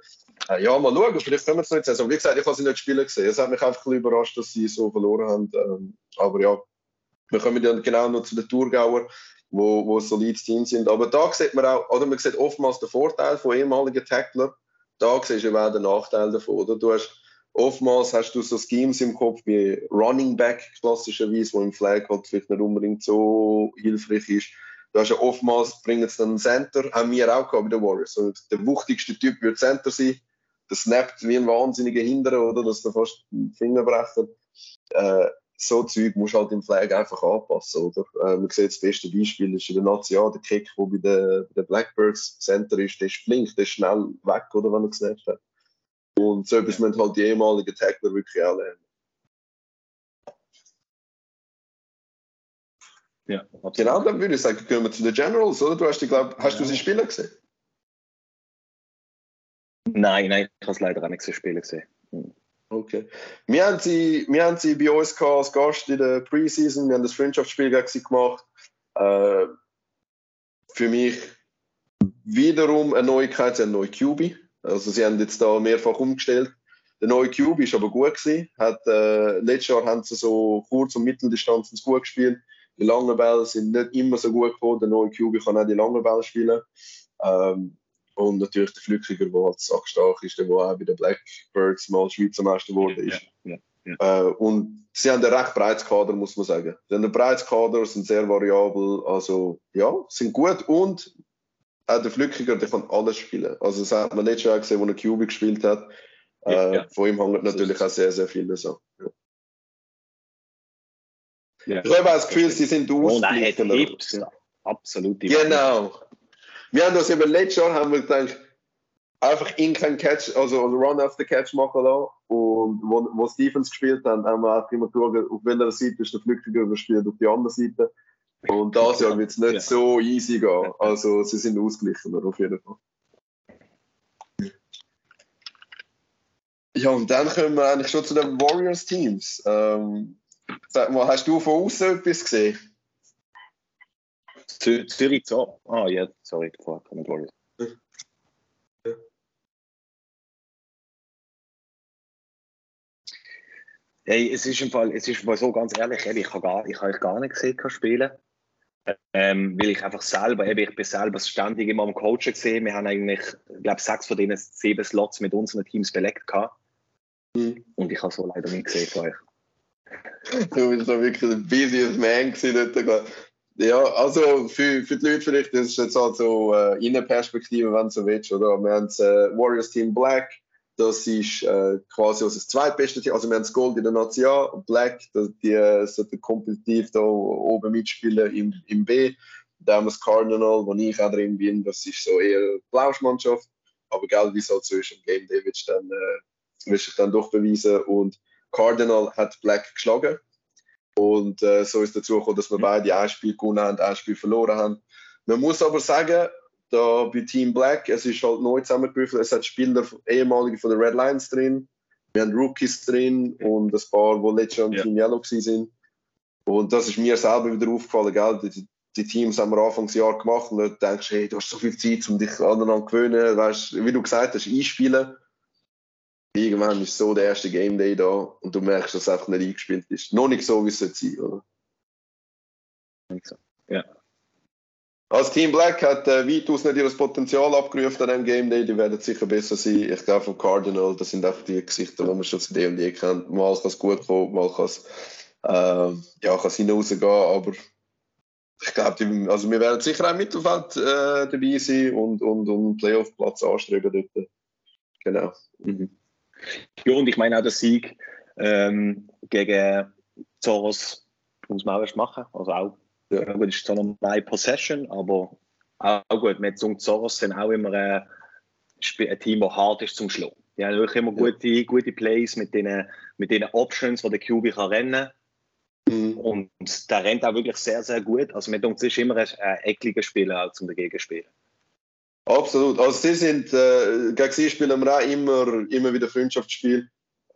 Äh, ja, mal schauen, vielleicht können wir es nicht sagen. Wie gesagt, ich habe sie nicht spielen gesehen. Es hat mich einfach ein bisschen überrascht, dass sie so verloren haben. Ähm, aber ja, wir kommen dann genau noch zu den Thurgauer, wo, wo solides Team sind. Aber da sieht man auch, oder man sieht oftmals den Vorteil von ehemaligen Tacklern. Da siehst du auch den Nachteil davon, oder? Du hast, oftmals hast du so Schemes im Kopf wie Running Back klassischerweise, wo im Flag halt vielleicht nicht unbedingt so hilfreich ist. Du hast ja oftmals, bringen sie dann einen Center, haben wir auch gehabt bei den Warriors. Und der wuchtigste Typ wird Center sein. Der snappt wie ein wahnsinniger Hinderer, oder? Dass der fast den Finger brechen. Äh, so Zeug musst du halt im Flag einfach anpassen, oder? Äh, man sieht das beste Beispiel ist in der Nazi, ja, der Kick, der bei den, bei den Blackbirds Center ist, der ist flink, der ist schnell weg, oder, wenn er gesnappt hat. Und so etwas müssen halt die ehemaligen Tackler wirklich auch lernen. Ja, absolut. Genau, dann würde ich sagen, gehen wir zu den Generals, oder? Du hast, die, glaub, hast ja. du sie spielen gesehen? Nein, nein, ich habe es leider auch nicht so spielen gesehen. Hm. Okay. Wir haben, sie, wir haben sie bei uns als Gast in der Preseason. Wir haben das Freundschaftsspiel gegen sie gemacht. Äh, für mich wiederum eine Neuigkeit, sie haben eine neue QB. Also sie haben jetzt da mehrfach umgestellt. Der neue QB ist aber gut gewesen. Hat, äh, letztes Jahr haben sie so kurz- und Mitteldistanzen gut gespielt. Die langen Bälle sind nicht immer so gut gekommen. Der neue QB kann auch die langen Bälle spielen. Ähm, und natürlich der Flückiger, der halt sackstark ist, der auch bei den Blackbirds mal Schweizer Meister geworden ist. Ja, ja, ja. Äh, und sie haben ein recht breites Kader, muss man sagen. Sie haben ein breites Kader, sind sehr variabel, also ja, sind gut und auch der Flückiger, der kann alles spielen. Also das hat man letztes Jahr gesehen, wo er QB gespielt hat. Äh, ja, Von ihm hängt natürlich auch sehr, sehr viel so. Ja. Ich habe auch das Gefühl, sie sind ausgeglichen. Oh, absolut. Genau. Wir haben das eben letztes Jahr haben wir gedacht, einfach in kein Catch, also Run after Catch machen lassen. Und wo, wo Stevens gespielt haben, haben wir auch immer geschaut, auf welcher Seite ist der Flüchtiger überspielt, auf die andere Seite. Und das Jahr wird es nicht ja. so easy gehen. Also sie sind ausgeglichener auf jeden Fall. Ja, und dann kommen wir eigentlich schon zu den Warriors-Teams. Ähm, sag mal, hast du von außen etwas gesehen? Zürich so. Ah, ja, sorry, vorher kommt Warriors. Hey, es ist im Fall, es ist im Fall so ganz ehrlich, ich habe gar, ich habe gar nicht gesehen spielen, ähm, weil ich einfach selber, ich bin selber ständig immer am Coachen gesehen. Wir haben eigentlich, ich glaube, sechs von diesen sieben Slots mit unseren Teams belegt gehabt. Mhm. Und ich habe so leider nicht gesehen von euch. Du bist da wirklich ein busiest Man gewesen Ja, also für, für die Leute vielleicht, das ist jetzt halt so äh, Innenperspektive, wenn du so willst, oder? Wir haben das äh, Warriors Team Black, das ist äh, quasi unser zweitbeste Team. Also wir haben das Gold in der Nation, Black, das, die äh, sollten kompetitiv da oben mitspielen im, im B. Da haben wir das Cardinal, wo ich auch drin bin, das ist so eher Blauschmannschaft. Aber gell, wie es halt so ist im Game Day, willst du dann äh, du dann doch beweisen. Und Cardinal hat Black geschlagen. Und äh, so ist dazu gekommen, dass wir beide ein Spiel gewonnen haben, ein Spiel verloren haben. Man muss aber sagen, da bei Team Black, es ist halt neu zusammengewürfelt, es hat Spieler, ehemalige von den Red Lions drin, wir haben Rookies drin und ein paar, die letztes Jahr im ja. Team Yellow sind. Und das ist mir selber wieder aufgefallen, gell? Die, die Teams haben wir Anfangsjahr gemacht und du denkst, hey, du hast so viel Zeit, um dich aneinander zu gewöhnen, weißt, wie du gesagt hast, einspielen irgendwann ist so der erste Game Day da und du merkst, dass es einfach nicht eingespielt ist. Noch nicht so, wie es sein oder? So. Ja. Als Team Black hat äh, weitaus nicht ihr Potenzial abgerufen an dem Game Day. Die werden sicher besser sein. Ich glaube, vom Cardinal, das sind einfach die Gesichter, die man schon zu dem kennt. Mal kann es gut kommen, mal kann es äh, ja, hinausgehen. Aber ich glaube, also wir werden sicher auch im Mittelfeld äh, dabei sein und, und, und Playoff-Platz anstreben dort. Genau. Mhm. Ja, und ich meine auch der Sieg ähm, gegen Zoros muss man auch erst machen. Also auch, ja. gut, ist zwar noch eine Possession, aber auch gut. Mit Zoros sind auch immer äh, ein Team, das hart ist zum Schlagen. Die haben wirklich immer gute, gute Plays mit den, mit den Options, die der QB kann rennen mhm. Und der rennt auch wirklich sehr, sehr gut. Also, mit uns ist immer ein, ein ekliger Spieler auch zum dagegen spielen. Absolut. Also sie sind, äh, gegen sie spielen wir auch immer, immer wieder Freundschaftsspiel.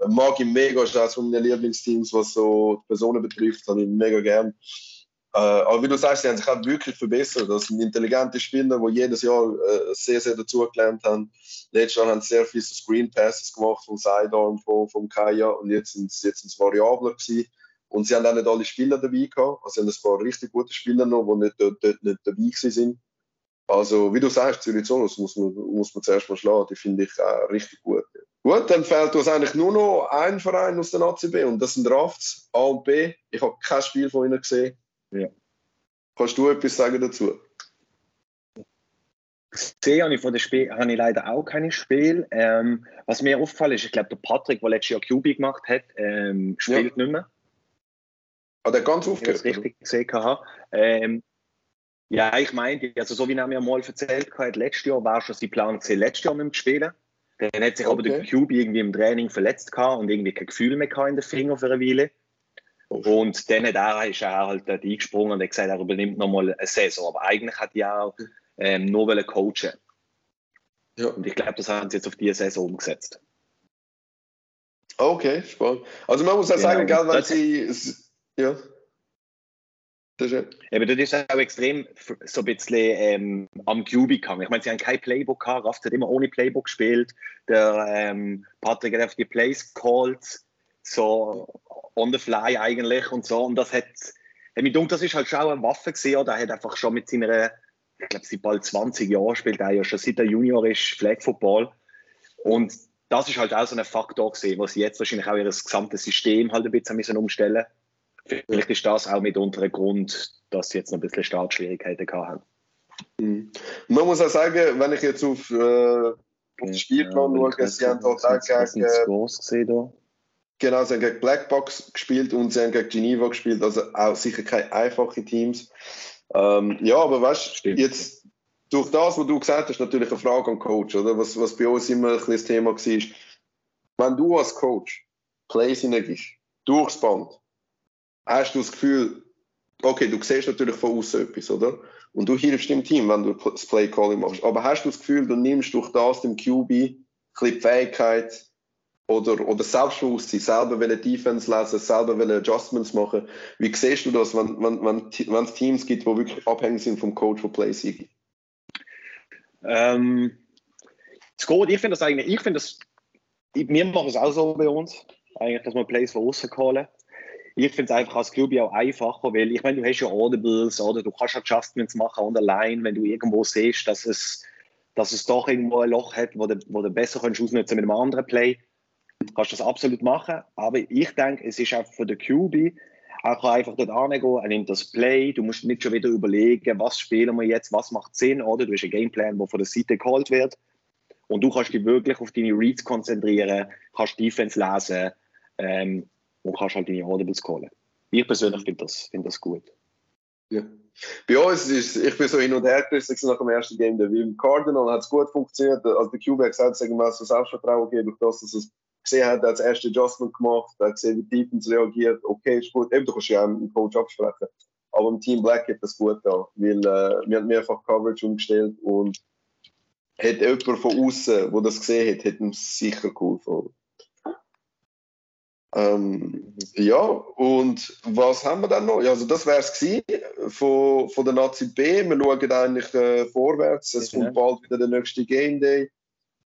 Mag ich mega, ist eines meiner Lieblingsteams, was so die Personen betrifft, habe ich mega gern. Äh, aber wie du sagst, sie haben sich auch wirklich verbessert. Das sind intelligente Spieler, die jedes Jahr äh, sehr, sehr dazugelernt haben. Letztes Jahr haben sie sehr viele Screen Passes gemacht vom Sidearm, vom, vom Kaya und jetzt sind es jetzt variabler gewesen. Und sie haben auch nicht alle Spieler dabei gehabt. Also sie haben ein paar richtig gute Spieler noch, die nicht, dort, dort nicht dabei sind. Also, wie du sagst, Zürich Zonos muss man, muss man zuerst mal schlagen. Die finde ich auch richtig gut. Gut, dann fehlt uns eigentlich nur noch ein Verein aus der ACB und das sind Rafts, A und B. Ich habe kein Spiel von ihnen gesehen. Ja. Kannst du etwas sagen dazu? Gesehen habe ich von dem Spiel habe ich leider auch kein Spiel. Ähm, was mir aufgefallen ist, ich glaube, der Patrick, der letztes Jahr QB gemacht hat, ähm, spielt ja. nicht mehr. Hat er ganz aufgehört? Ich das richtig gesehen habe. Ähm, ja, ich meine, also so wie er mir mal erzählt hat, letztes Jahr war schon sein Plan, letztes Jahr mit dem Spielen. Dann hat sich okay. aber der Cube irgendwie im Training verletzt gehabt und irgendwie kein Gefühl mehr in den Finger für eine Weile. Und dann er, ist er halt eingesprungen und hat gesagt, er übernimmt nochmal eine Saison. Aber eigentlich hat er auch ähm, nur coachen ja. Und ich glaube, das haben sie jetzt auf diese Saison umgesetzt. Okay, spannend. Also man muss auch sagen, gell, wenn sie... Ja. Das ist Eben, das ist auch extrem so ein bisschen ähm, am QB gegangen. Ich meine, sie haben kein Playbook gehabt. Raft hat immer ohne Playbook gespielt. Der ähm, Patrick hat auf die Plays called, so on the fly eigentlich und so. Und das hat, hat mich gedacht, das ist halt schon eine Waffe gesehen. Oder? Er hat einfach schon mit seiner, ich glaube, seit bald 20 Jahren spielt er ja schon seit er Junior ist, Flag Football. Und das ist halt auch so ein Faktor gesehen, was sie jetzt wahrscheinlich auch ihr gesamtes System halt ein bisschen müssen umstellen Vielleicht ist das auch mitunter ein Grund, dass sie jetzt noch ein bisschen Startschwierigkeiten haben. Mhm. Man muss auch sagen, wenn ich jetzt auf, äh, auf den Spielplan ja, schaue, sie haben dort auch gegen. Groß gesehen, da. Genau, sie haben gegen Blackbox gespielt und sie haben gegen Geneva gespielt, also auch sicher keine einfachen Teams. Ähm, ja, aber weißt du, jetzt durch das, was du gesagt hast, natürlich eine Frage an den Coach, oder? Was, was bei uns immer ein bisschen das Thema war. Wenn du als Coach Plays hineingibst, durchs Band, hast du das Gefühl, okay, du siehst natürlich von außen etwas, oder? Und du hilfst dem Team, wenn du das Play Calling machst. Aber hast du das Gefühl, du nimmst durch das dem QB ein bisschen die Fähigkeit oder, oder Selbstbewusstsein, selber eine Defense lesen, selber eine Adjustments machen. Wie siehst du das, wenn, wenn, wenn, wenn es Teams gibt, die wirklich abhängig sind vom Coach von Play Sieg? Ähm, es geht, ich finde das eigentlich, ich finde das, wir machen es auch so bei uns, eigentlich, dass wir Plays von außen callen ich finde es einfach als Club auch einfacher, weil ich meine, du hast ja Audibles oder du kannst Adjustments machen the line, wenn du irgendwo siehst, dass es, dass es doch irgendwo ein Loch hat, wo du, wo du besser kannst ausnutzen mit einem anderen Play. Kannst das absolut machen, aber ich denke, es ist auch für den QB er kann einfach dort angehen, er nimmt das Play, du musst nicht schon wieder überlegen, was spielen wir jetzt, was macht Sinn, oder? Du hast einen Gameplan, der von der Seite geholt wird und du kannst dich wirklich auf deine Reads konzentrieren, kannst Defense lesen ähm, und kannst halt deine Audibles callen. Ich persönlich finde das, find das gut. Ja. Bei uns ist ich bin so hin und her gerissen nach dem ersten Game. Wie im Cardinal hat es gut funktioniert. Also der QB hat gesagt, wir so Selbstvertrauen gegeben, durch das, dass es gesehen hat, er das erste Adjustment gemacht, hat gesehen, wie Defense reagiert. Okay, ist gut. Eben, du kannst ja auch mit dem Coach absprechen. Aber im Team Black hat das gut da, weil äh, wir haben mehrfach Coverage umgestellt und hat jemand von außen, der das gesehen hat, hat ihm sicher geholfen. Ähm, ja, und was haben wir dann noch? Ja, also das wäre es von, von der Nazi B. Wir schauen eigentlich äh, vorwärts. Es ja. kommt bald wieder der nächste Game Day.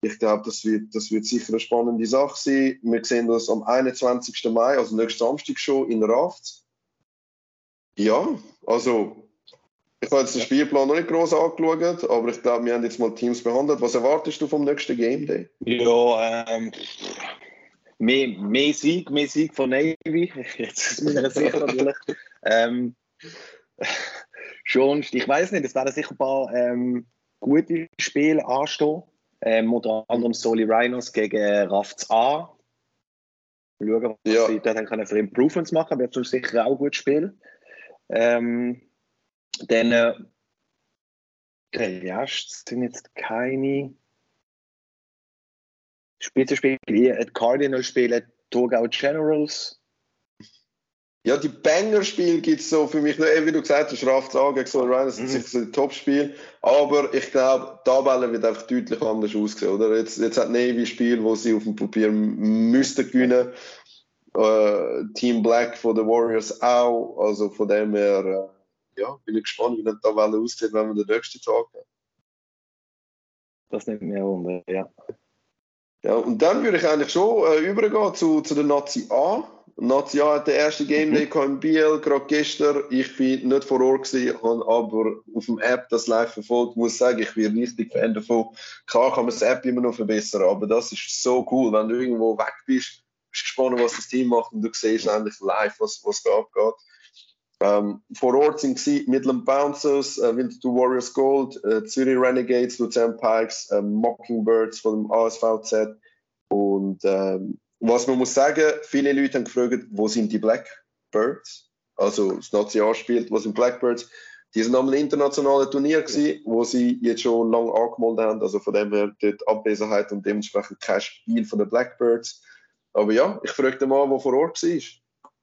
Ich glaube, das wird, das wird sicher eine spannende Sache sein. Wir sehen das am 21. Mai, also nächsten Samstag schon in Raft. Ja, also ich habe jetzt den Spielplan noch nicht groß angeschaut, aber ich glaube, wir haben jetzt mal Teams behandelt. Was erwartest du vom nächsten Game Day? Ja, ähm, mehr, mehr Sieg, mehr Sieg von Navy. [LAUGHS] Jetzt ist mir sicher natürlich. Ähm, schon, ich weiß nicht, es werden sicher ein paar ähm, gute Spiele anstehen. Ähm, unter anderem Soli Rhinos gegen Rafts A. Schauen, was ja. sie dann können für Improvements machen. Wird sicher auch ein gutes Spiel. Ähm, dann, äh, Rest sind jetzt keine Spitzenspiel, Cardinals spielen Thurgau Generals. Ja, die Banger-Spiele gibt es so für mich noch, wie du gesagt hast, Raft A gegen Sol Ryan, das sind mhm. sicher so die Top-Spiele. Aber ich glaube, die Tabelle wird einfach deutlich anders aussehen. Oder? Jetzt, jetzt hat Navy Spiel, wo sie auf dem Papier müssten gewinnen. Äh, Team Black von den Warriors auch. Also von dem her, äh, ja, bin ich gespannt, wie die Tabelle aussieht, wenn wir den nächsten Tag haben. Das nimmt mir wunder, ja. Ja, und dann würde ich eigentlich schon äh, übergehen zu, zu der Nazi A. Nazi A hat den ersten Game Day mhm. in Biel, gerade gestern. Ich bin nicht vor Ort gewesen, habe aber auf dem App das live verfolgt. Ich muss sagen, ich bin richtig Fan davon. Klar kann man das App immer noch verbessern, aber das ist so cool, wenn du irgendwo weg bist, bist gespannt, was das Team macht und du siehst endlich live, was, was da abgeht. Ähm, vor Ort sind Midland Bouncers, äh, Winterthur Warriors Gold, äh, Zürich Renegades, Luzern Pikes, äh, Mockingbirds von dem ASVZ. Und ähm, was man muss sagen, viele Leute haben gefragt, wo sind die Blackbirds? Also das National spielt, wo sind Blackbirds? Die sind am internationalen Turnier gewesen, wo sie jetzt schon lange angemeldet haben. Also von dem her dort Abwesenheit und dementsprechend kein Spiel von den Blackbirds. Aber ja, ich fragte mal, wo vor Ort war.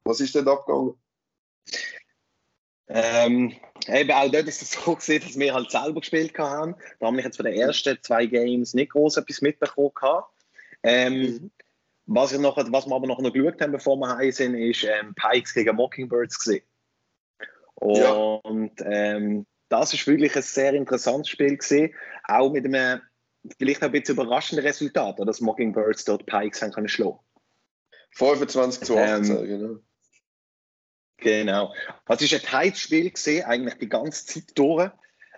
Was ist denn abgegangen? Ähm, eben auch dort ist es so gewesen, dass wir halt selber gespielt haben. Da haben wir jetzt von den ersten zwei Games nicht groß etwas mitbekommen. Ähm, mhm. Was, ich noch, was wir aber noch, geschaut haben, bevor wir heim sind, ist ähm, Pikes gegen Mockingbirds gesehen. Und ja. ähm, das ist wirklich ein sehr interessantes Spiel gesehen, auch mit einem vielleicht ein bisschen überraschenden Resultat, dass Mockingbirds dort Pikes haben können schlagen. 25 zu 18, ähm, genau. Genau. Also es ist ein tightes Spiel gesehen, eigentlich die ganze Zeit durch.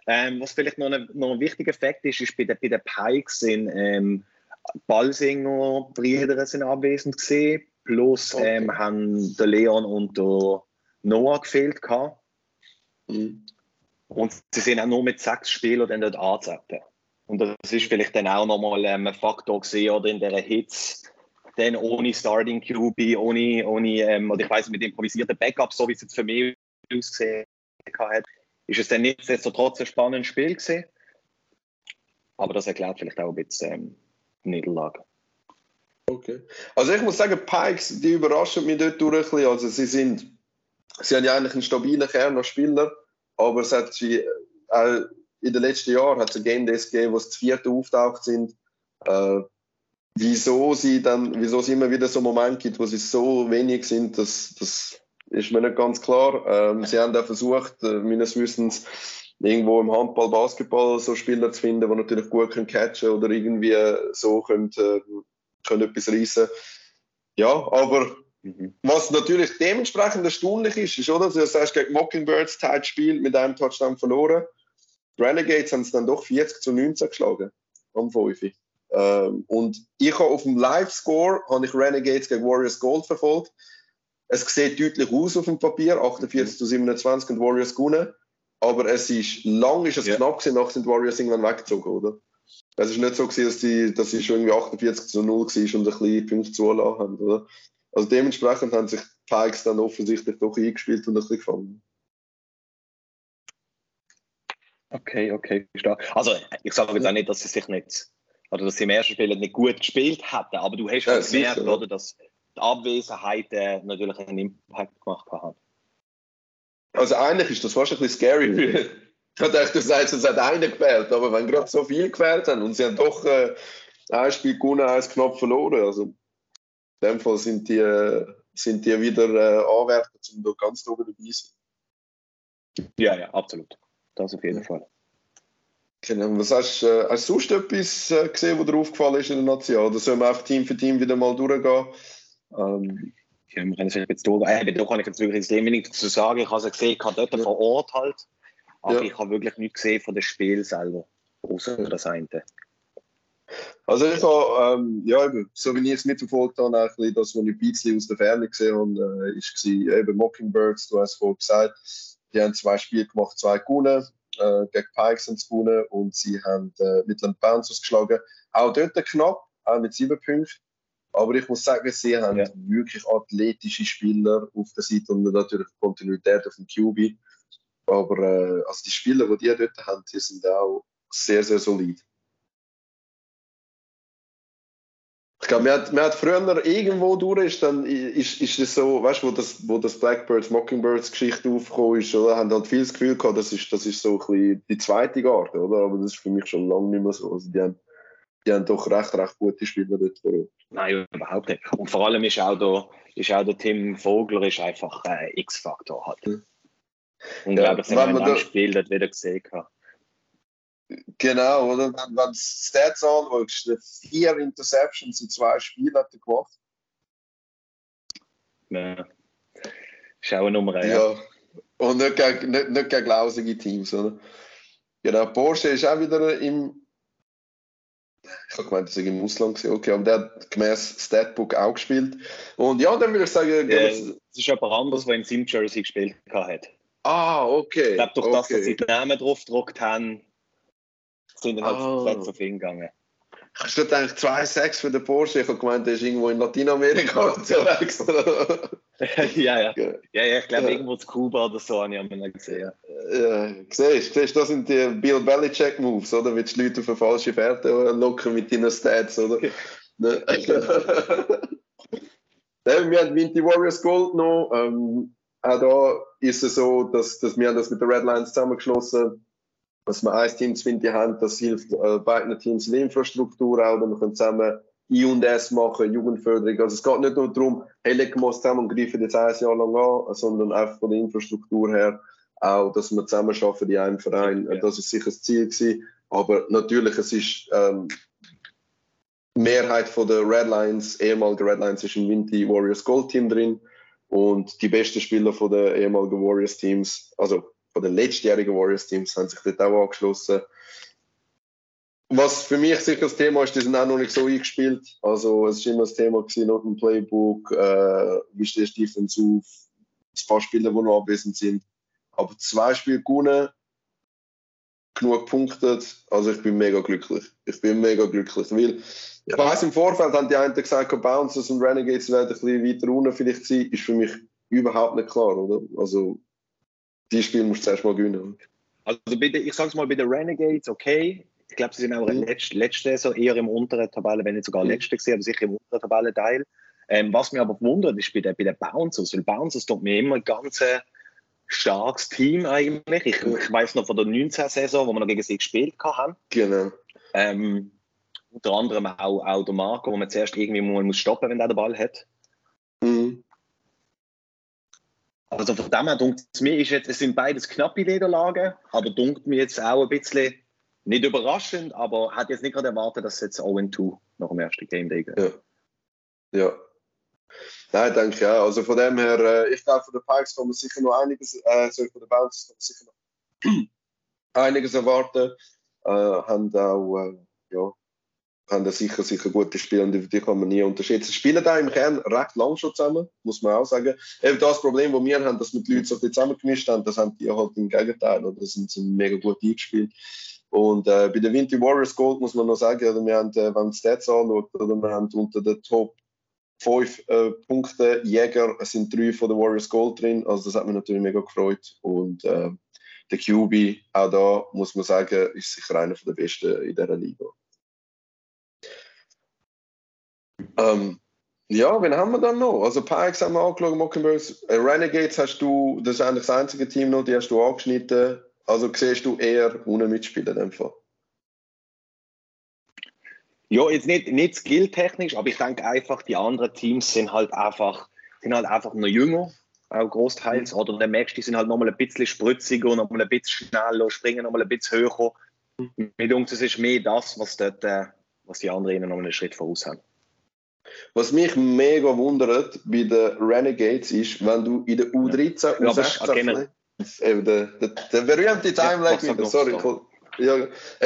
Ähm, was vielleicht noch, eine, noch ein wichtiger Fakt ist, ist bei den, bei den Pikes sind ähm, Ballsinger Brüder sind abwesend gesehen, plus okay. ähm, haben der Leon und der Noah gefehlt gehabt. Mhm. Und sie sind auch nur mit sechs Spielern dann dort angetreten. Und das ist vielleicht dann auch nochmal ähm, ein Faktor gesehen oder in der Hitze, dann ohne Starting QB, ohne, ohne ähm, oder ich weiß mit improvisierten Backup, so wie es jetzt für mich ausgesehen hat, ist es dann nichtsdestotrotz ein spannendes Spiel gewesen. Aber das erklärt vielleicht auch ein bisschen ähm, Niederlage. Okay. Also ich muss sagen, Pikes, die überraschen mich dort durch ein bisschen. Also sie sind, sie haben ja eigentlich einen stabilen Kern als Spieler, aber es hat sie, äh, in den letzten Jahren hat es Game Days gegeben, wo es zu vierte auftaucht sind. Äh, wieso sie dann, wieso es immer wieder so Momente gibt, wo sie so wenig sind, das, das ist mir nicht ganz klar. Ähm, sie haben da versucht, äh, meines Wissens, irgendwo im Handball, Basketball so Spieler zu finden, die natürlich gut können catchen oder irgendwie so können, äh, können etwas reissen. Ja, aber mhm. was natürlich dementsprechend erstaunlich ist, ist, oder? Du sagst, gegen Mockingbirds Zeit Spiel mit einem Touchdown verloren. Die Renegades haben es dann doch 40 zu 19 geschlagen am 5. Ähm, und ich habe auf dem Live-Score habe ich Renegades gegen Warriors Gold verfolgt. Es sieht deutlich aus auf dem Papier, 48 zu 27 und Warriors gewonnen. Aber es ist lang ist es ja. knapp gewesen, nachher sind Warriors irgendwann weggezogen, oder? Es ist nicht so gewesen, dass, die, dass sie schon irgendwie 48 zu 0 war und ein bisschen Punkte zulassen haben, oder? Also dementsprechend haben sich die Pikes dann offensichtlich doch eingespielt und ein bisschen gefangen. Okay, okay, stark. Also ich sage jetzt auch nicht, dass sie sich nicht, oder dass sie im ersten Spiel nicht gut gespielt hätten, aber du hast ja, gemerkt, sicher, oder, dass die Abwesenheit äh, natürlich einen Impact gemacht hat. Also eigentlich ist das fast ein bisschen scary. Ich dachte, du sagst, es hat einer gefällt, aber wenn gerade so viel gefällt haben und sie haben doch äh, ein Spiel gewonnen, eins knapp verloren. Also in dem Fall sind die, äh, sind die wieder äh, Anwärter, um da ganz oben dabei zu sein. Ja, ja, absolut. Das auf jeden Fall. Genau. Was hast, äh, hast du sonst etwas äh, gesehen, was dir aufgefallen ist in der Nation? Oder sollen wir einfach Team für Team wieder mal durchgehen? Ähm, ja, wir können es jetzt durch. Äh, da kann ich jetzt wirklich dem wenig dazu sagen. Ich habe es gesehen, ich habe dort ja. vor Ort halt. Aber ja. ich habe wirklich nichts gesehen von dem Spiel selber. Außer das eine. Also ich habe, ähm, ja eben, so wie ich es mitverfolgt habe, bisschen das, was ich ein bisschen aus der Ferne gesehen habe, äh, ist eben Mockingbirds, du hast es vorhin gesagt, die haben zwei Spiele gemacht, zwei gewonnen, äh, gegen Pikes haben sie gewonnen und sie haben äh, Midland Bouncers geschlagen. Auch dort knapp, auch mit sieben Punkten. Aber ich muss sagen, sie haben ja. wirklich athletische Spieler auf der Seite und natürlich Kontinuität auf dem QB. Aber äh, also die Spieler, die die dort haben, die sind auch sehr, sehr solid. Ich glaube, man hat, man hat früher irgendwo durch, ist, dann ist, ist es so, weißt du, wo das, wo das Blackbirds, Mockingbirds Geschichte aufgekommen ist, oder? haben halt viel das Gefühl gehabt, das ist, das ist so ein bisschen die zweite Garde, oder? Aber das ist für mich schon lange nicht mehr so. Also die haben, die haben doch recht, recht gute Spieler dort vor Ort. Nein, überhaupt nicht. Und vor allem ist auch der, ist auch der Tim Vogler ist einfach ein X-Faktor halt. Mhm. Unglaublich, ja, wenn man das Spiel dort wieder gesehen hat. Genau, oder? Wenn, wenn du Stats anschaust, vier Interceptions in zwei Spielen hat er gemacht. Ja. Schauen Nummer 1. Ja. Und nicht gegen, nicht, nicht gegen lausige Teams, oder? Genau, Porsche ist auch wieder im. Ich habe gemeint, dass er im Ausland war. Okay, aber der hat gemäß Statbook auch gespielt. Und ja, dann würde ich sagen. Ja, es ist jemand anderes, der in seinem Jersey gespielt hat. Ah, okay. Ich glaube, durch okay. das, dass sie die Namen drauf gedruckt haben, sind dann halt komplett auf ihn gegangen. Hast du eigentlich zwei Sex für den Porsche? Ich habe gemeint, der ist irgendwo in Lateinamerika [LAUGHS] unterwegs. ja, ja. Ja, ja ich glaube, ja. irgendwo zu Kuba oder so habe ich mal gesehen. Ja, siehst, siehst, das sind die Bill Belichick-Moves, oder? Willst du Leute auf eine falsche Fährte locken mit deinen Stats, oder? [LAUGHS] ne? [LAUGHS] wir haben Vinti Warriors Gold noch. Ähm, auch da ist es so, dass, dass wir das mit den Red Lions zusammengeschlossen haben dass wir ein Team zu finden haben, das hilft äh, beiden Teams in der Infrastruktur auch, und wir können zusammen I&S machen, Jugendförderung. Also es geht nicht nur darum, hey, legen wir uns zusammen und greifen jetzt ein Jahr lang an, sondern einfach von der Infrastruktur her auch, dass wir zusammen arbeiten in einem Verein. Ja. Das ist sicher das Ziel gewesen. Aber natürlich, es ist ähm, Mehrheit von der Redlines, ehemaligen Redlines, ist im Winter Warriors Gold Team drin. Und die besten Spieler von den ehemaligen Warriors Teams, also von den letztjährigen Warriors Teams, haben sich dort auch angeschlossen. Was für mich sicher das Thema ist, die sind auch noch nicht so eingespielt. Also es war immer das Thema gewesen, noch im Playbook, äh, wie stehst du Defense auf, ein paar Spieler, die noch anwesend sind. Aber zwei Spiele gewonnen, genug Punkte. Also ich bin mega glücklich. Ich bin mega glücklich, weil ich weiß im Vorfeld haben die einen gesagt, Bouncers und Renegades werden ein bisschen weiter unten vielleicht sein. Ist für mich überhaupt nicht klar, oder? Also die Spiele musst du zuerst mal gewinnen. Also bitte, ich sage es mal bei den Renegades, okay. Ich glaube, sie sind auch mhm. letzte, letzte Saison eher im unteren Tabelle, wenn nicht sogar mhm. letzte gesehen, aber sicher im unteren Tabellenteil. Ähm, was mich aber wundert, ist bei den, bei den Bouncers, weil Bouncers tut mir immer ganz äh, starkes Team eigentlich. Ich, ich weiß noch von der 19-Saison, wo wir noch gegen sie gespielt haben. Genau. Ähm, unter anderem auch, auch der Marco, wo man zuerst irgendwie mal muss stoppen, wenn der den Ball hat. Mhm. Also von dem her dunkt es mir, ist jetzt, es sind beides knappe Niederlagen, aber dunkt mir jetzt auch ein bisschen, nicht überraschend, aber hat jetzt nicht gerade erwartet, dass es jetzt 0-2 nach dem ersten Game Day geht. Ja. ja. Nein, denke ich. Also von dem her, äh, ich glaube, von den Pikes kann man sicher noch einiges, äh, sorry, von den Bouncers kann man sicher noch [CLEARS THROAT] einiges erwarten. Äh, haben auch, äh, ja, haben da sicher, sicher gute Spiele und die kann man nie unterschätzen. Spielen da im Kern recht lang schon zusammen, muss man auch sagen. Eben das Problem, das wir haben, dass wir die Leute so zusammengemischt haben, das haben die halt im Gegenteil, oder? Das sind, sind mega gut eingespielt. Und äh, bei den Winter Warriors Gold muss man noch sagen, oder wir haben, äh, wenn man die Stats anschaut, oder wir haben unter den Top 5 äh, Punkte Jäger, sind drei von den Warriors Gold drin, also das hat mich natürlich mega gefreut. Und äh, der QB, auch da muss man sagen, ist sicher einer der besten in dieser Liga. Ähm, ja, wen haben wir dann noch? Also Pikes haben wir angeschaut, Mockingbirds. Äh, Renegades hast du, das ist eigentlich das einzige Team noch, die hast du angeschnitten. Also siehst du eher ohne mitspielen in dem Fall. Ja, jetzt nicht, nicht skilltechnisch, aber ich denke einfach, die anderen Teams sind halt einfach, sind halt einfach noch jünger, auch großteils. Mhm. Oder dann merkst du, die sind halt nochmal ein bisschen spritziger, nochmal ein bisschen schneller, springen nochmal ein bisschen höher. Mhm. Mit uns ist mehr das, was, dort, äh, was die anderen noch einen Schritt voraus haben. Was mich mega wundert bei den Renegades ist, wenn du in der U13, ja. U16, ja, äh, der, der, der berühmte Timeline ja, wieder, sorry. Ja,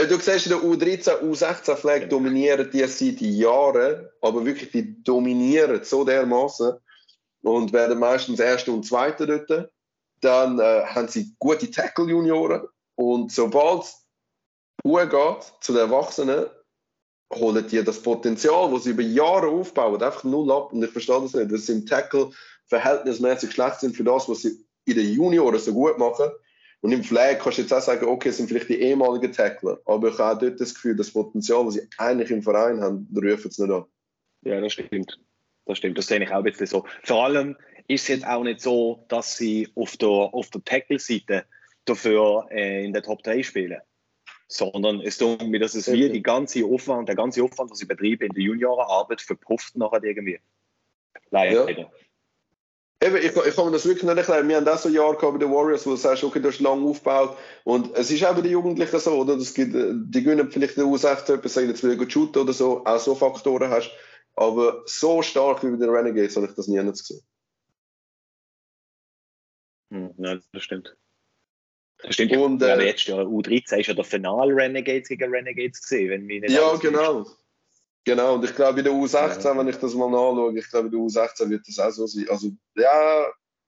du siehst in der U13, U16 Flag genau. dominieren die seit Jahren, aber wirklich die dominieren so dermaßen und werden meistens Erste und Zweite dort. Dann äh, haben sie gute Tackle-Junioren und sobald es geht zu den Erwachsenen, holen die das Potenzial, das sie über Jahre aufbauen, einfach null ab. Und ich verstehe das nicht, dass sie im Tackle verhältnismäßig schlecht sind für das, was sie in den Junioren so gut machen. Und im Flag kannst du jetzt auch sagen, okay, es sind vielleicht die ehemaligen Tackler, aber ich habe auch dort das Gefühl, das Potenzial, das sie eigentlich im Verein haben, rufen es nicht an. Ja, das stimmt. Das stimmt, das sehe ich auch ein bisschen so. Vor allem ist es jetzt auch nicht so, dass sie auf der, auf der Tackle-Seite dafür äh, in der Top 3 spielen sondern es tut mir, dass es wie die ganze Aufwand, der ganze Aufwand, was sie betreiben in der Juniorenarbeit, verpufft nachher irgendwie. Leider. Ja. Eben, ich, ich kann mir das wirklich nicht erklären. Wir haben auch so Jahre gehabt bei den Warriors, wo du sagst, okay, du hast lange aufgebaut. Und es ist auch bei den Jugendlichen so, oder? Das gibt, die gewinnen vielleicht U16, jemand sagt, jetzt will ich shooten oder so. Auch so Faktoren hast. Aber so stark wie bei den Renegades habe ich das nie gesehen. Hm, nein, das stimmt. Das stimmt. Und, ja, äh, letztes Jahr U13 ist ja der Final Renegades gegen Renegades gesehen, wenn mich nicht Ja, genau. Ist. Genau, und ich glaube, in der U16, ja. wenn ich das mal nachschaue, ich glaube, in der U16 wird das auch so sein. Also, ja,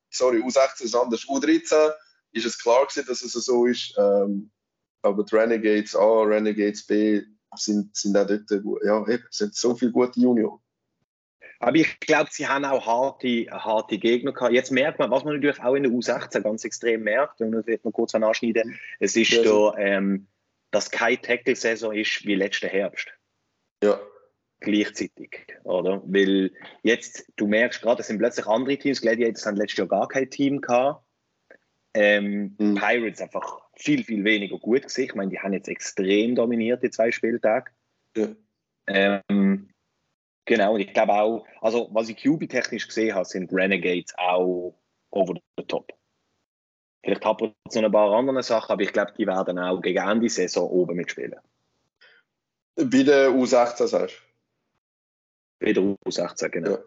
sorry, U16 ist anders. U13 ist es klar gewesen, dass es so ist. Ähm, aber die Renegades A, Renegades B sind, sind auch dort, ja, eben, sind so viele gute Junioren. Aber ich glaube, sie haben auch harte, harte Gegner gehabt. Jetzt merkt man, was man natürlich auch in der U16 ganz extrem merkt, und das wird man kurz anschneiden, es ist ja, der, ähm, dass keine Tackle-Saison ist wie letzten Herbst. Ja. Gleichzeitig, oder? Weil jetzt, du merkst gerade, es sind plötzlich andere Teams, Gladiators haben letztes Jahr gar kein Team gehabt. Ähm, mhm. Pirates einfach viel, viel weniger gut gesehen. Ich meine, die haben jetzt extrem dominiert, die zwei Spieltage. Ja. Ähm, Genau, und ich glaube auch, also was ich QB-technisch gesehen habe, sind Renegades auch over the top. Vielleicht hat es noch ein paar andere Sachen, aber ich glaube, die werden auch gegen Ende Saison oben mitspielen. Bei der U16 sagst du? Bei der U16, genau. Ja.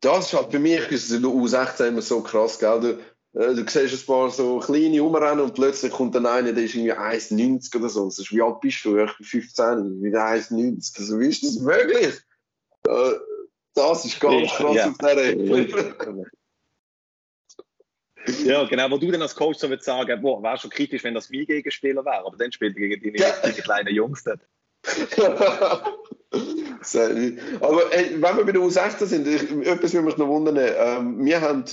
Das ist halt, bei mir ist der U16 immer so krass, gell? Du, äh, du siehst ein paar so kleine rumrennen und plötzlich kommt dann einer, der ist irgendwie 1,90 oder so. Das ist, wie alt bist du? Ich bin 15, wie 1,90. Also, wie ist das möglich? Das ist ganz krass ja. auf der Ecke. Ja, genau, wo du dann als Coach so würdest sagen, boah, wäre schon kritisch, wenn das wie Gegenspieler wäre, aber dann spielt er gegen die, ja. die kleinen Jungs dort. [LAUGHS] aber ey, wenn wir bei der U16 sind, ich, etwas würde mich noch wundern. Ähm, wir haben,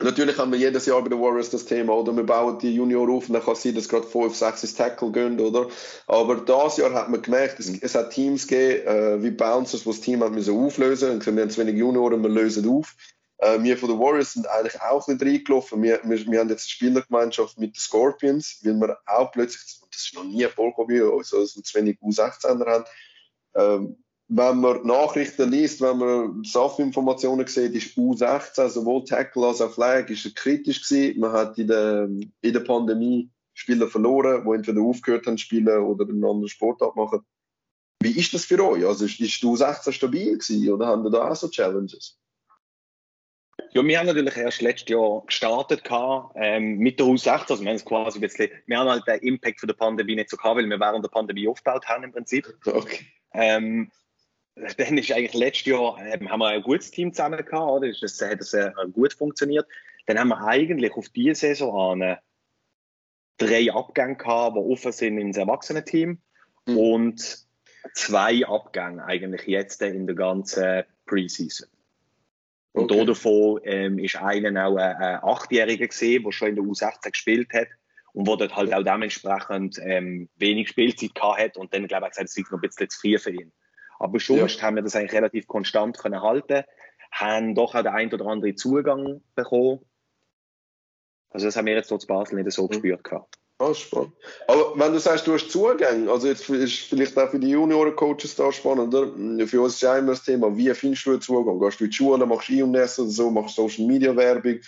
natürlich haben wir jedes Jahr bei den Warriors das Thema, oder wir bauen die Junior auf dann kann es sein, dass gerade 5, 6 ins Tackle gehen, oder? Aber das Jahr hat man gemerkt, es, es hat Teams gegeben, äh, wie Bouncers, die das Team hat müssen auflösen und wir haben zu wenig Junioren, wir lösen auf. Äh, wir von den Warriors sind eigentlich auch nicht reingelaufen. Wir, wir, wir haben jetzt eine Spielergemeinschaft mit den Scorpions, weil wir auch plötzlich, das ist noch nie vorgekommen bei uns, also zu wenig U16er haben. Ähm, wenn man Nachrichten liest, wenn man SAF-Informationen sieht, ist U16, sowohl Tackle als auch Flag, ist kritisch gewesen. Man hat in der, in der Pandemie Spieler verloren, die entweder aufgehört haben zu spielen oder einen anderen Sportart machen. Wie ist das für euch? Also ist, ist U16 stabil gewesen oder haben da auch so Challenges? Ja, wir haben natürlich erst letztes Jahr gestartet ähm, mit der U16. Also wir haben quasi bisschen, wir haben halt den Impact von der Pandemie nicht so gehabt, weil wir während der Pandemie aufgebaut haben im Prinzip. Okay. Ähm, [LAUGHS] dann ist eigentlich letztes Jahr, ähm, haben wir ein gutes Team zusammen gehabt, oder? Das, hat das äh, gut funktioniert. Dann haben wir eigentlich auf diese Saison an drei Abgänge gehabt, die offen sind ins Erwachsenenteam mhm. und zwei Abgänge eigentlich jetzt in der ganzen Preseason. Und okay. davon ähm, ist einer auch ein, ein Achtjähriger gesehen, der schon in der U16 gespielt hat und wo dort halt auch dementsprechend ähm, wenig Spielzeit gehabt hat und dann glaube ich gesagt, es ist noch ein bisschen zu früh für ihn. Aber schon ja. haben wir das eigentlich relativ konstant können halten, haben doch auch den ein oder anderen Zugang bekommen. Also das haben wir jetzt dort zu Basel nicht so mhm. gespürt gehabt. Ah, spannend. Aber wenn du sagst, du hast Zugänge, also jetzt ist vielleicht auch für die Junioren-Coaches da spannend, oder? Für uns ist ja immer das Thema, wie findest du einen Zugang? Gehst du in die Schule, machst du I&S oder so, machst Social Media Werbung?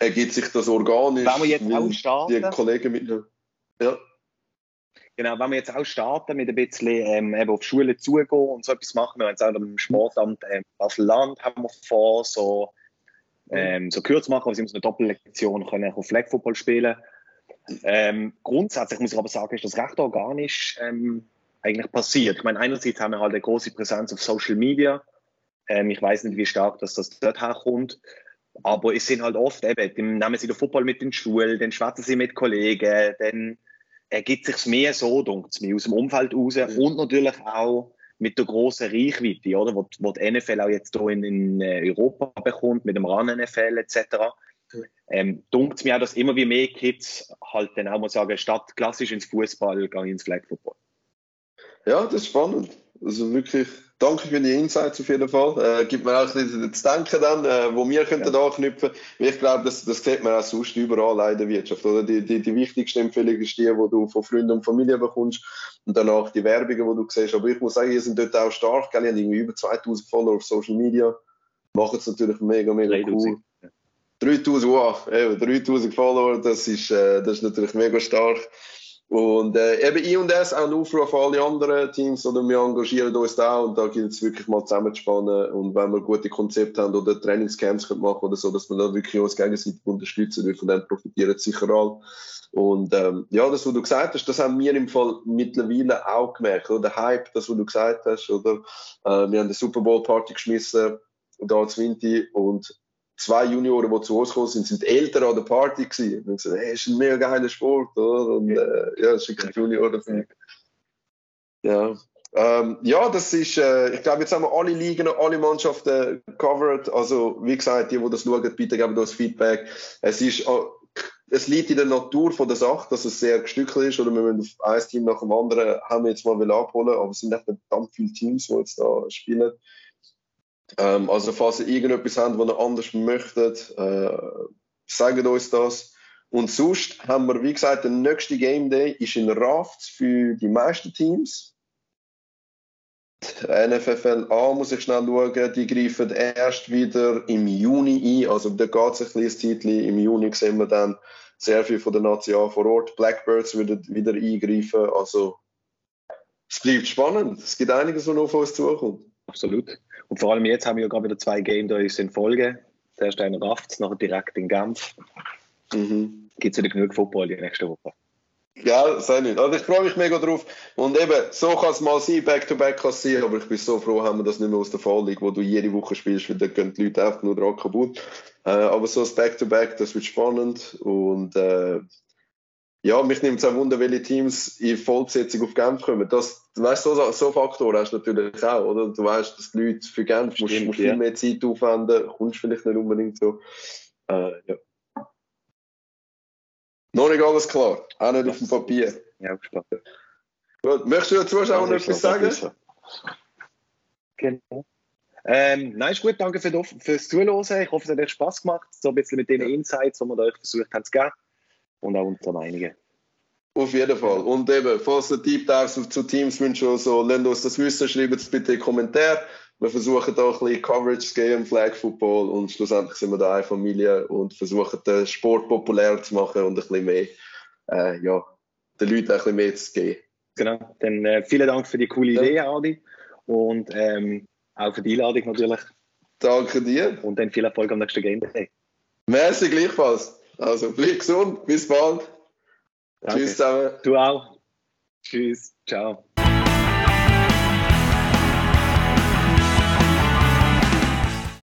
Ergibt sich das organisch? Wenn wir jetzt auch starten. Die Kollegen mit, ja. Genau, wenn wir jetzt auch starten mit ein bisschen ähm, eben auf Schulen zugehen und so etwas machen, wir haben jetzt auch im Sportamt ähm, Basel-Land haben wir vor, so, ähm, so kurz machen, also wir eine Doppellektion können auf Flag Football spielen ähm, grundsätzlich muss ich aber sagen, ist das recht organisch ähm, eigentlich passiert. Ich meine, einerseits haben wir halt eine große Präsenz auf Social Media. Ähm, ich weiß nicht, wie stark dass das dort herkommt. Aber es sind halt oft eben, dann nehmen sie den Football mit in die Schule, dann schwätzen sie mit Kollegen, dann ergibt sich mehr so, denkt mir, aus dem Umfeld raus. Mhm. Und natürlich auch mit der großen Reichweite, oder, wo, wo die NFL auch jetzt hier in, in äh, Europa bekommt, mit dem RAN-NFL etc ähm, dunkt mir auch, dass immer wie mehr Kids halt dann auch mal sagen, statt klassisch ins Fußball, gehe ich ins Flag Football. Ja, das ist spannend. Also wirklich, danke für die Insights auf jeden Fall. Äh, gibt mir auch ein bisschen zu denken dann, äh, wo wir könnten ja. anknüpfen. Ich glaube, das, das sieht man auch sonst überall in der Wirtschaft. Oder? Die, die, die wichtigste Empfehlung ist die, die du von Freunden und Familie bekommst und danach die Werbungen, die du siehst. Aber ich muss sagen, ihr sind dort auch stark. Gell? Ihr habt irgendwie über 2000 Follower auf Social Media. Machen es natürlich mega, mega cool. 3000, wow, eben, 3000 Follower, das ist, äh, das ist natürlich mega stark. Und äh, eben I und S auch ein Aufruf an alle anderen Teams, oder wir engagieren uns da und da gilt es wirklich mal zusammenzuspannen und wenn wir gute Konzepte haben oder Trainingscamps können machen oder so, dass wir da wirklich uns gegenseitig unterstützen, weil von denen profitieren sicher alle. Und ähm, ja, das, was du gesagt hast, das haben wir im Fall mittlerweile auch gemerkt, oder? Der Hype, das, was du gesagt hast, oder? Äh, wir haben eine Super Bowl Party geschmissen, da zu Winti und zwei Junioren, die zu uns gekommen sind, sind älter an der Party gewesen. Und gesagt, hey, ist ein mega geiler Sport, oder? Und äh, ja, das ist ein Junior Ja. Ähm, ja, das ist, äh, ich glaube, jetzt haben wir alle Ligen, alle Mannschaften covered. Also, wie gesagt, die, die das schauen, bitte geben uns Feedback. Es ist, äh, es liegt in der Natur von der Sache, dass es sehr gestückelt ist, oder wir müssen auf ein Team nach dem anderen, haben wir jetzt mal abholen, aber es sind nicht verdammt viele Teams, die jetzt da spielen. Ähm, also falls ihr irgendetwas habt, was ihr anders möchtet, äh, sagt uns das. Und sonst haben wir, wie gesagt, der nächste Game Day ist in Rafts für die meisten Teams. NFFL A muss ich schnell schauen, die greifen erst wieder im Juni ein, also da geht es ein kleines Zeitchen. Im Juni sehen wir dann sehr viel von der Nazi vor Ort. Blackbirds würden wieder eingreifen, also es bleibt spannend. Es gibt einiges, was noch auf uns zukommt. Absolut. Und vor allem jetzt haben wir ja gerade wieder zwei Game Days in Folge. Zuerst in Rafts, nachher direkt in Genf. Mhm. Gibt es wieder genug Football die nächste Woche. Ja, sei nicht. Also ich freue mich mega drauf. Und eben, so kann es mal sein, Back-to-Back kann es sein, aber ich bin so froh, haben wir das nicht mehr aus der Fall liegt, wo du jede Woche spielst, weil dann gehen die Leute einfach nur dran kaputt. Äh, aber so das Back-to-Back, das wird spannend und äh, ja, mich nimmt es auch Wunder, welche Teams in Vollbesetzung auf Genf kommen. Das, du weißt, so, so Faktor hast du natürlich auch, oder? Du weißt, dass die Leute für Genf Stimmt, musst, musst ja. viel mehr Zeit aufwenden, kommst vielleicht nicht unbedingt so. Äh, ja. Noch nicht alles klar, auch nicht auf dem Papier. Ja, gespannt. Gut, möchtest du den Zuschauern etwas sagen? Genau. Ähm, nein, ist gut, danke für, fürs Zuhören. Ich hoffe, es hat euch Spaß gemacht, so ein bisschen mit den Insights, die wir euch versucht haben zu geben und auch unsere Meinungen. Auf jeden Fall. Und eben, falls ihr Deep Dives zu Teams wünscht oder so, lasst uns das wissen, schreibt es bitte in die Kommentare. Wir versuchen da ein bisschen Coverage zu geben im Flag Football und schlussendlich sind wir da eine Familie und versuchen den Sport populär zu machen und ein bisschen mehr, äh, ja, den Leuten ein bisschen mehr zu geben. Genau. Dann äh, vielen Dank für die coole ja. Idee, Adi. Und ähm, auch für die Einladung natürlich. Danke dir. Und dann viel Erfolg am nächsten Game Day. Merci gleichfalls. Also bleib gesund, bis bald. Danke. Tschüss zusammen. Du auch. Tschüss, ciao.